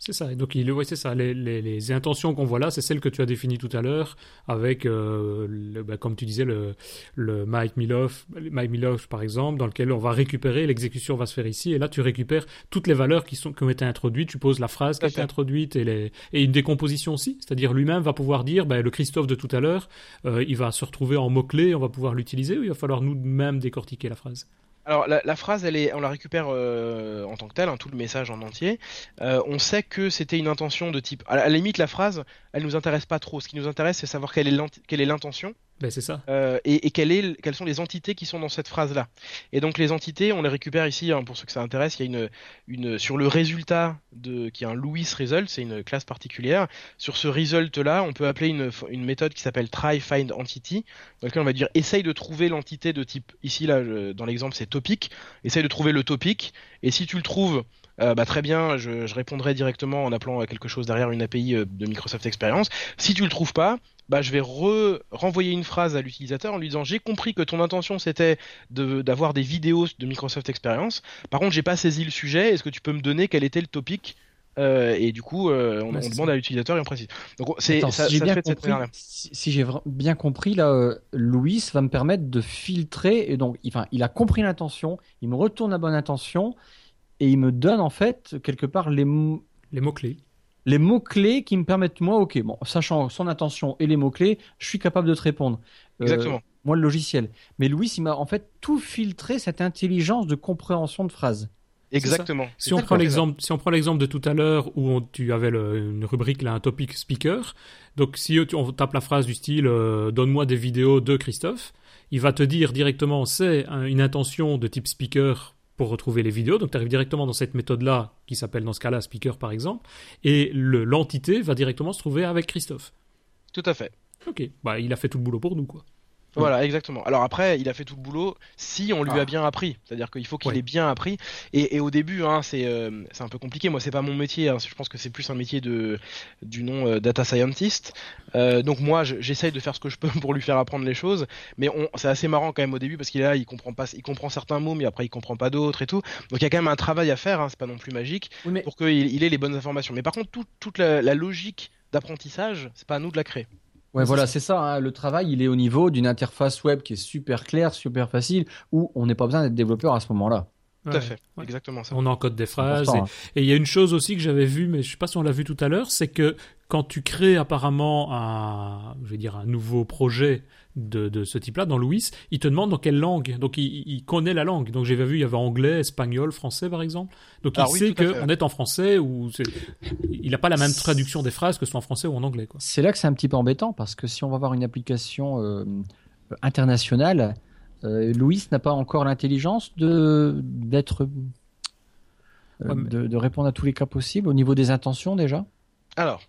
Speaker 1: C'est ça. Donc, il, ouais, c'est ça. Les, les, les intentions qu'on voit là, c'est celles que tu as définies tout à l'heure, avec, euh, le, bah, comme tu disais, le, le Mike Miloff, Mike Miloff, par exemple, dans lequel on va récupérer, l'exécution va se faire ici, et là, tu récupères toutes les valeurs qui, sont, qui ont été introduites, tu poses la phrase qui a été introduite, et, les, et une décomposition aussi. C'est-à-dire, lui-même va pouvoir dire, bah, le Christophe de tout à l'heure, euh, il va se retrouver en mots-clés, on va pouvoir l'utiliser, ou il va falloir nous-mêmes décortiquer la phrase
Speaker 3: alors la, phrase, elle on la récupère euh, en tant que telle, hein, tout le message en entier. Euh, on sait que c'était une intention de type. À la, limite, la phrase, elle nous intéresse pas trop. Ce qui nous intéresse, c'est savoir quelle est l'intention.
Speaker 1: Ben, c'est ça.
Speaker 3: Euh, et, quelles sont les entités qui sont dans cette phrase-là? Et donc les entités, on les récupère ici hein, pour ceux que ça intéresse. Il y a une, sur le résultat de qui est un Louis result, c'est une classe particulière. Sur ce result-là, on peut appeler une, méthode qui s'appelle try find entity, dans laquelle on va dire essaye de trouver l'entité de type. Ici là, dans l'exemple, c'est topic. Essaye de trouver le topic. Et si tu le trouves euh, bah, très bien, je, je, répondrai directement en appelant quelque chose derrière une API euh, de Microsoft Experience. Si tu le trouves pas, bah, je vais renvoyer une phrase à l'utilisateur en lui disant j'ai compris que ton intention c'était d'avoir des vidéos de Microsoft Experience. Par contre, j'ai pas saisi le sujet. Est-ce que tu peux me donner quel était le topic? Euh, et du coup, on, demande à l'utilisateur et on précise. Donc, c'est
Speaker 2: ça, si j'ai bien, si, bien, compris, là, Louis va me permettre de filtrer. Et donc, enfin, il a compris l'intention, il me retourne la bonne intention, et il me donne en fait quelque part les,
Speaker 1: les mots-clés.
Speaker 2: Les mots-clés qui me permettent, moi, ok, bon, sachant son intention et les mots-clés, je suis capable de te répondre.
Speaker 3: Euh, Exactement.
Speaker 2: moi, le logiciel. Mais Louis, il m'a en fait tout filtré cette intelligence de compréhension de phrases.
Speaker 3: Exactement.
Speaker 1: Si on, prend l'exemple, si on prend l'exemple de tout à l'heure où tu avais une rubrique là, un topic speaker, donc si on tape la phrase du style euh, donne-moi des vidéos de Christophe, il va te dire directement c'est une intention de type speaker pour retrouver les vidéos. Donc tu arrives directement dans cette méthode-là, qui s'appelle dans ce cas-là Speaker par exemple, et l'entité va directement se trouver avec Christophe.
Speaker 3: Tout à fait.
Speaker 1: Ok, bah il a fait tout le boulot pour nous quoi.
Speaker 3: Voilà, exactement. Alors après, il a fait tout le boulot si on lui a ah. bien appris. C'est-à-dire qu'il faut qu'il ait bien appris. Et, au début, hein, euh, c'est un peu compliqué. Moi, c'est pas mon métier. Hein. Je pense que c'est plus un métier de du nom euh, data scientist. Euh, donc moi, j'essaye de faire ce que je peux (laughs) pour lui faire apprendre les choses. Mais c'est assez marrant quand même au début parce qu'il là, il comprend pas, il comprend certains mots, mais après il comprend pas d'autres et tout. Donc il y a quand même un travail à faire. Hein, c'est pas non plus magique pour qu'il il ait les bonnes informations. Mais par contre, toute la, la logique d'apprentissage, c'est pas à nous de la créer.
Speaker 2: Ouais, voilà, c'est ça. Hein. Le travail, il est au niveau d'une interface web qui est super claire, super facile, où on n'est pas besoin d'être développeur à ce moment-là.
Speaker 3: Tout à fait, exactement ça.
Speaker 1: On encode des phrases. Hein. Et il y a une chose aussi que j'avais vue, mais je ne sais pas si on l'a vu tout à l'heure, c'est que quand tu crées apparemment un, je vais dire, un nouveau projet de, de ce type-là, dans Louis, il te demande dans quelle langue. Donc il, il connaît la langue. Donc j'ai vu, il y avait anglais, espagnol, français par exemple. Donc il sait qu'on est en français ou il n'a pas la même traduction des phrases que ce soit en français ou en anglais.
Speaker 2: C'est là que c'est un petit peu embêtant parce que si on va avoir une application euh, internationale, euh, Louis n'a pas encore l'intelligence de d'être euh, de, répondre à tous les cas possibles au niveau des intentions déjà.
Speaker 3: Alors,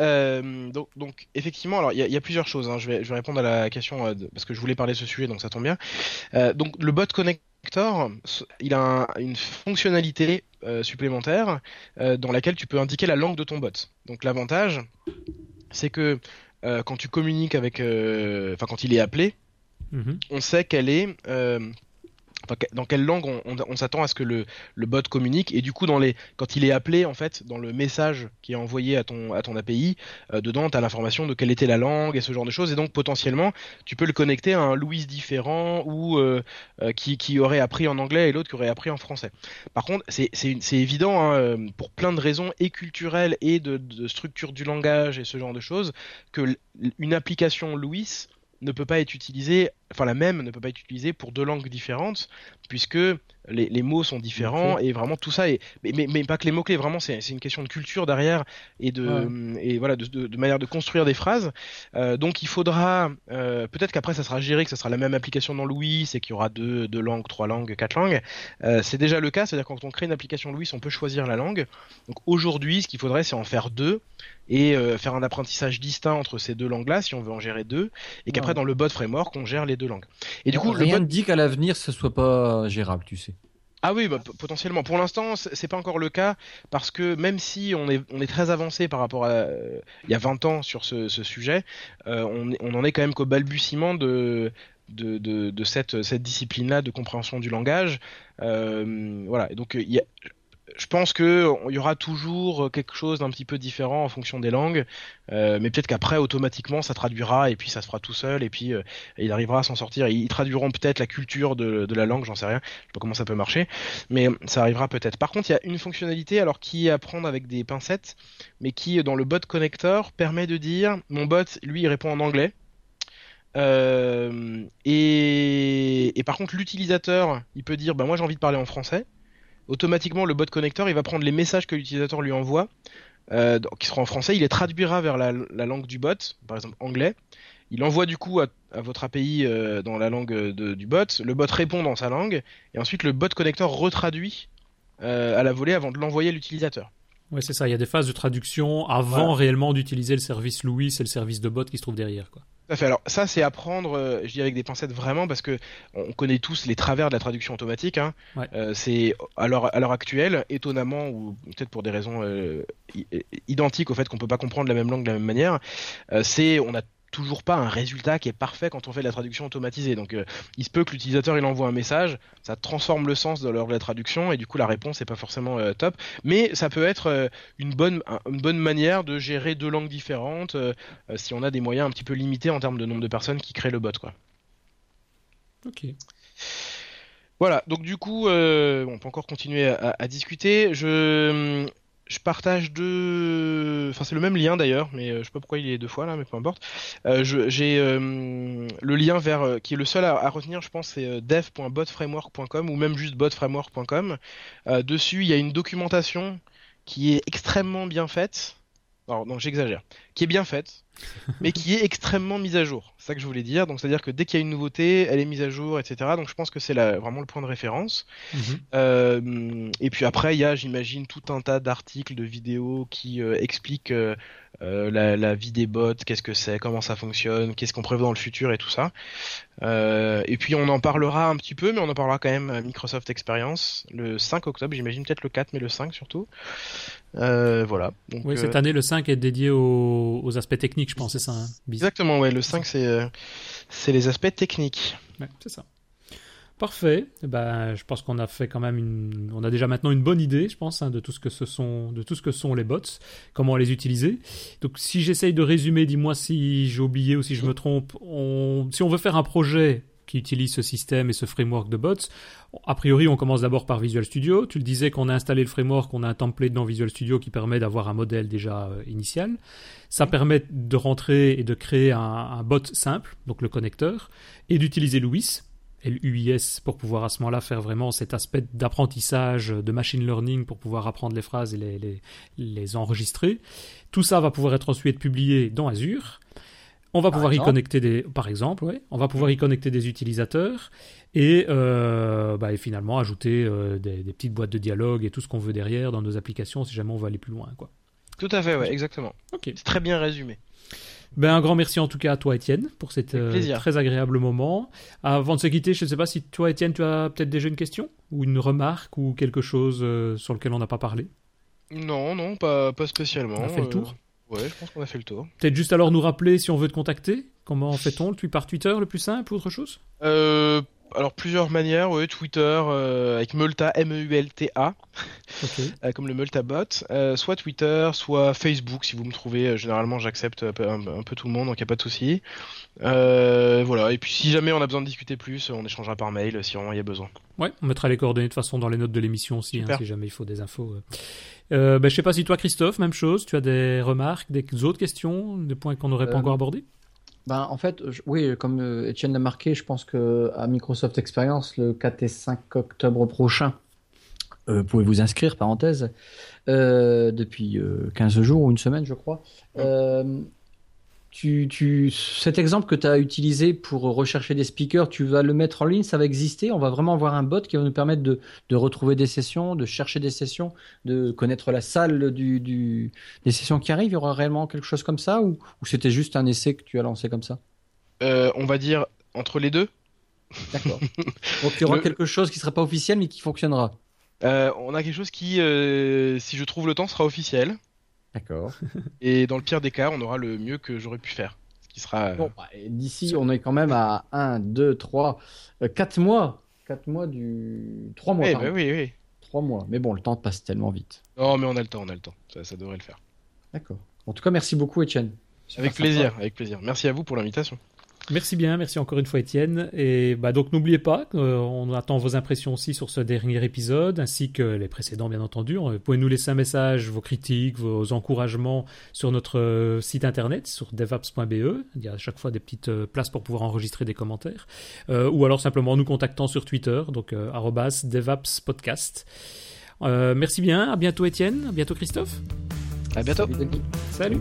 Speaker 3: euh, donc, donc, effectivement, alors il y, a plusieurs choses. Hein. Je, vais, je, vais, répondre à la question parce que je voulais parler de ce sujet, donc ça tombe bien. donc le bot connector, il a une fonctionnalité supplémentaire dans laquelle tu peux indiquer la langue de ton bot. Donc l'avantage, c'est que quand tu communiques avec, enfin quand il est appelé, Mhm. On sait qu'elle est euh, dans quelle langue on, s'attend à ce que le, bot communique. Et du coup quand il est appelé en fait dans le message qui est envoyé à ton API euh, dedans tu as l'information de quelle était la langue et ce genre de choses. Et donc potentiellement tu peux le connecter à un Louis différent ou euh, qui, aurait appris en anglais et l'autre qui aurait appris en français. Par contre c'est évident hein, pour plein de raisons et culturelles et de, de structure du langage et ce genre de choses que une application Louis ne peut pas être utilisée, enfin la même ne peut pas être utilisée pour deux langues différentes, puisque les, mots sont différents et vraiment tout ça est, mais, mais, pas que les mots clés, vraiment c'est une question de culture derrière et de et voilà de, manière de construire des phrases. Euh, donc il faudra euh, peut-être qu'après ça sera géré, que ça sera la même application dans Louis et qu'il y aura deux, deux langues, trois langues, quatre langues. Euh, c'est déjà le cas, c'est-à-dire quand on crée une application Louis, on peut choisir la langue. Donc aujourd'hui, ce qu'il faudrait, c'est en faire deux et faire un apprentissage distinct entre ces deux langues-là, si on veut en gérer deux, et qu'après dans le bot framework, on gère les deux langues.
Speaker 2: Et du coup, rien ne dit qu'à l'avenir, ce soit pas gérable, tu sais.
Speaker 3: Ah oui, bah, potentiellement. Pour l'instant, c'est pas encore le cas parce que même si on est, on est très avancé par rapport à euh, il y a 20 ans sur ce, sujet, euh, on, on en est quand même qu'au balbutiement de, de, de, cette, cette discipline-là de compréhension du langage. voilà. Et donc, il y a, je pense que il y aura toujours quelque chose d'un petit peu différent en fonction des langues, euh, mais peut-être qu'après automatiquement ça traduira et puis ça se fera tout seul et puis euh, il arrivera à s'en sortir. Ils traduiront peut-être la culture de, la langue, j'en sais rien, je sais pas comment ça peut marcher, mais ça arrivera peut-être. Par contre, il y a une fonctionnalité alors qui est à prendre avec des pincettes, mais qui dans le bot connector permet de dire mon bot lui il répond en anglais. Euh, et, et par contre l'utilisateur il peut dire bah moi j'ai envie de parler en français automatiquement le bot connector il va prendre les messages que l'utilisateur lui envoie, euh, qui seront en français, il les traduira vers la, langue du bot, par exemple anglais. Il envoie du coup à, votre API euh, dans la langue du bot, le bot répond dans sa langue, et ensuite le bot connector retraduit euh, à la volée avant de l'envoyer à l'utilisateur.
Speaker 1: Oui, c'est ça. Il y a des phases de traduction avant réellement d'utiliser le service Louis et le service de bot qui se trouve derrière. Quoi.
Speaker 3: fait. Alors ça, c'est à prendre, euh, je dis avec des pincettes vraiment, parce que on connaît tous les travers de la traduction automatique. Hein. Euh, c'est à l'heure actuelle, étonnamment ou peut-être pour des raisons euh, identiques au fait qu'on peut pas comprendre la même langue de la même manière, c'est on a toujours pas un résultat qui est parfait quand on fait de la traduction automatisée. Donc euh, il se peut que l'utilisateur il envoie un message, ça transforme le sens de, leur, de la traduction et du coup la réponse n'est pas forcément euh, top. Mais ça peut être euh, une, bonne, une bonne manière de gérer deux langues différentes si on a des moyens un petit peu limités en termes de nombre de personnes qui créent le bot. Quoi.
Speaker 1: Ok.
Speaker 3: Voilà, donc du coup, on peut encore continuer à, à discuter. Je, je partage deux. Enfin, c'est le même lien d'ailleurs, mais euh, je sais pas pourquoi il est deux fois là, mais peu importe. Euh, j'ai euh, le lien vers qui est le seul à, retenir, je pense, c'est dev.botframework.com ou même juste botframework.com. dessus, il y a une documentation qui est extrêmement bien faite. Alors, non, j'exagère. Qui est bien faite, (laughs) mais qui est extrêmement mise à jour. C'est ça que je voulais dire. Donc, c'est-à-dire que dès qu'il y a une nouveauté, elle est mise à jour, etc. Donc, je pense que c'est vraiment le point de référence. Mhm. Euh, et puis après, il y a, j'imagine, tout un tas d'articles, de vidéos qui euh, expliquent euh, la, vie des bots, qu'est-ce que c'est, comment ça fonctionne, qu'est-ce qu'on prévoit dans le futur et tout ça. et puis, on en parlera un petit peu, mais on en parlera quand même à Microsoft Experience le 5 octobre, j'imagine peut-être le 4, mais le 5 surtout. Euh, voilà.
Speaker 1: oui, cette euh, année, le 5 est dédié aux, aspects techniques, je pense, c'est ça. Hein,
Speaker 3: Exactement, ouais. Le 5, c'est euh, les aspects techniques.
Speaker 1: c'est ça. Parfait. Eh ben, je pense qu'on a fait quand même une, on a déjà maintenant une bonne idée, je pense, hein, de tout ce que ce sont, de tout ce que sont les bots, comment les utiliser. Donc, si j'essaye de résumer, dis-moi si j'ai oublié ou si je me trompe. On... Si on veut faire un projet qui utilisent ce système et ce framework de bots. A priori, on commence d'abord par Visual Studio. Tu le disais qu'on a installé le framework, on a un template dans Visual Studio qui permet d'avoir un modèle déjà euh, initial. Ça permet de rentrer et de créer un, bot simple, donc le connecteur, et d'utiliser Louis, LUIS pour pouvoir à ce moment-là faire vraiment cet aspect d'apprentissage, de machine learning pour pouvoir apprendre les phrases et les, les, enregistrer. Tout ça va pouvoir être ensuite publié dans Azure. On va pouvoir y connecter des, par exemple, ouais, on va pouvoir y connecter des utilisateurs et, euh, bah, et finalement ajouter euh, des, des, petites boîtes de dialogue et tout ce qu'on veut derrière dans nos applications si jamais on veut aller plus loin, quoi.
Speaker 3: Tout à fait, ouais, exactement. Ok. C'est très bien résumé.
Speaker 1: Ben, un grand merci en tout cas à toi, Étienne, pour cet euh, très agréable moment. Avant de se quitter, je ne sais pas si toi, Étienne, tu as peut-être déjà une question ou une remarque ou quelque chose sur lequel on n'a pas parlé?
Speaker 3: Non, non, pas, pas spécialement. On
Speaker 1: a fait le tour?
Speaker 3: Ouais, je pense qu'on a fait le tour.
Speaker 1: Peut-être juste alors nous rappeler si on veut te contacter. Comment fait-on? Par Twitter, le plus simple ou autre chose?
Speaker 3: Euh, alors plusieurs manières, oui, Twitter euh, avec Multa M-E-U-L-T-A, (laughs) euh, comme le Multa bot, euh, soit Twitter, soit Facebook si vous me trouvez. généralement, j'accepte un, peu tout le monde, donc il n'y a pas de souci. voilà. Et puis si jamais on a besoin de discuter plus, on échangera par mail si vraiment il y a besoin.
Speaker 1: Ouais, on mettra les coordonnées de toute façon dans les notes de l'émission aussi, hein, si jamais il faut des infos. Euh, ben, je sais pas si toi, Christophe, même chose. Tu as des remarques, des autres questions, des points qu'on n'aurait pas encore abordés?
Speaker 2: Ben, en fait, oui, comme euh, Etienne l'a marqué, je pense que à Microsoft Experience, le 4 et 5 octobre prochain, euh, vous pouvez vous inscrire, parenthèse, euh, depuis 15 jours ou une semaine, je crois tu, tu, cet exemple que tu as utilisé pour rechercher des speakers, tu vas le mettre en ligne, ça va exister? On va vraiment avoir un bot qui va nous permettre de, de retrouver des sessions, de chercher des sessions, de connaître la salle du, du, des sessions qui arrivent? Il y aura réellement quelque chose comme ça ou, ou c'était juste un essai que tu as lancé comme ça?
Speaker 3: Euh, On va dire entre les deux.
Speaker 2: D'accord. (laughs) Donc il y aura quelque chose qui ne sera pas officiel mais qui fonctionnera.
Speaker 3: Euh, on a quelque chose qui, euh, si je trouve le temps, sera officiel.
Speaker 2: D'accord. (laughs)
Speaker 3: Et dans le pire des cas, on aura le mieux que j'aurais pu faire. Ce qui sera.
Speaker 2: Bon, bah, d'ici, on est quand même à 1, 2, 3, 4 mois. 4 mois du. 3 mois.
Speaker 3: Eh ben oui, oui.
Speaker 2: 3 mois. Mais bon, le temps passe tellement vite.
Speaker 3: Non, mais on a le temps, on a le temps. Ça, ça devrait le faire.
Speaker 2: D'accord. En tout cas, merci beaucoup, Etienne.
Speaker 3: Avec plaisir, avec plaisir. Merci à vous pour l'invitation.
Speaker 1: Merci bien, merci encore une fois Étienne. Et bah donc n'oubliez pas, euh, on attend vos impressions aussi sur ce dernier épisode, ainsi que les précédents bien entendu. Vous pouvez nous laisser un message, vos critiques, vos encouragements sur notre euh, site internet, sur devaps.be. Il y a à chaque fois des petites euh, places pour pouvoir enregistrer des commentaires. ou alors simplement nous contactant sur Twitter, donc devapspodcast. merci bien, à bientôt Étienne, à bientôt Christophe.
Speaker 3: À bientôt.
Speaker 1: Salut.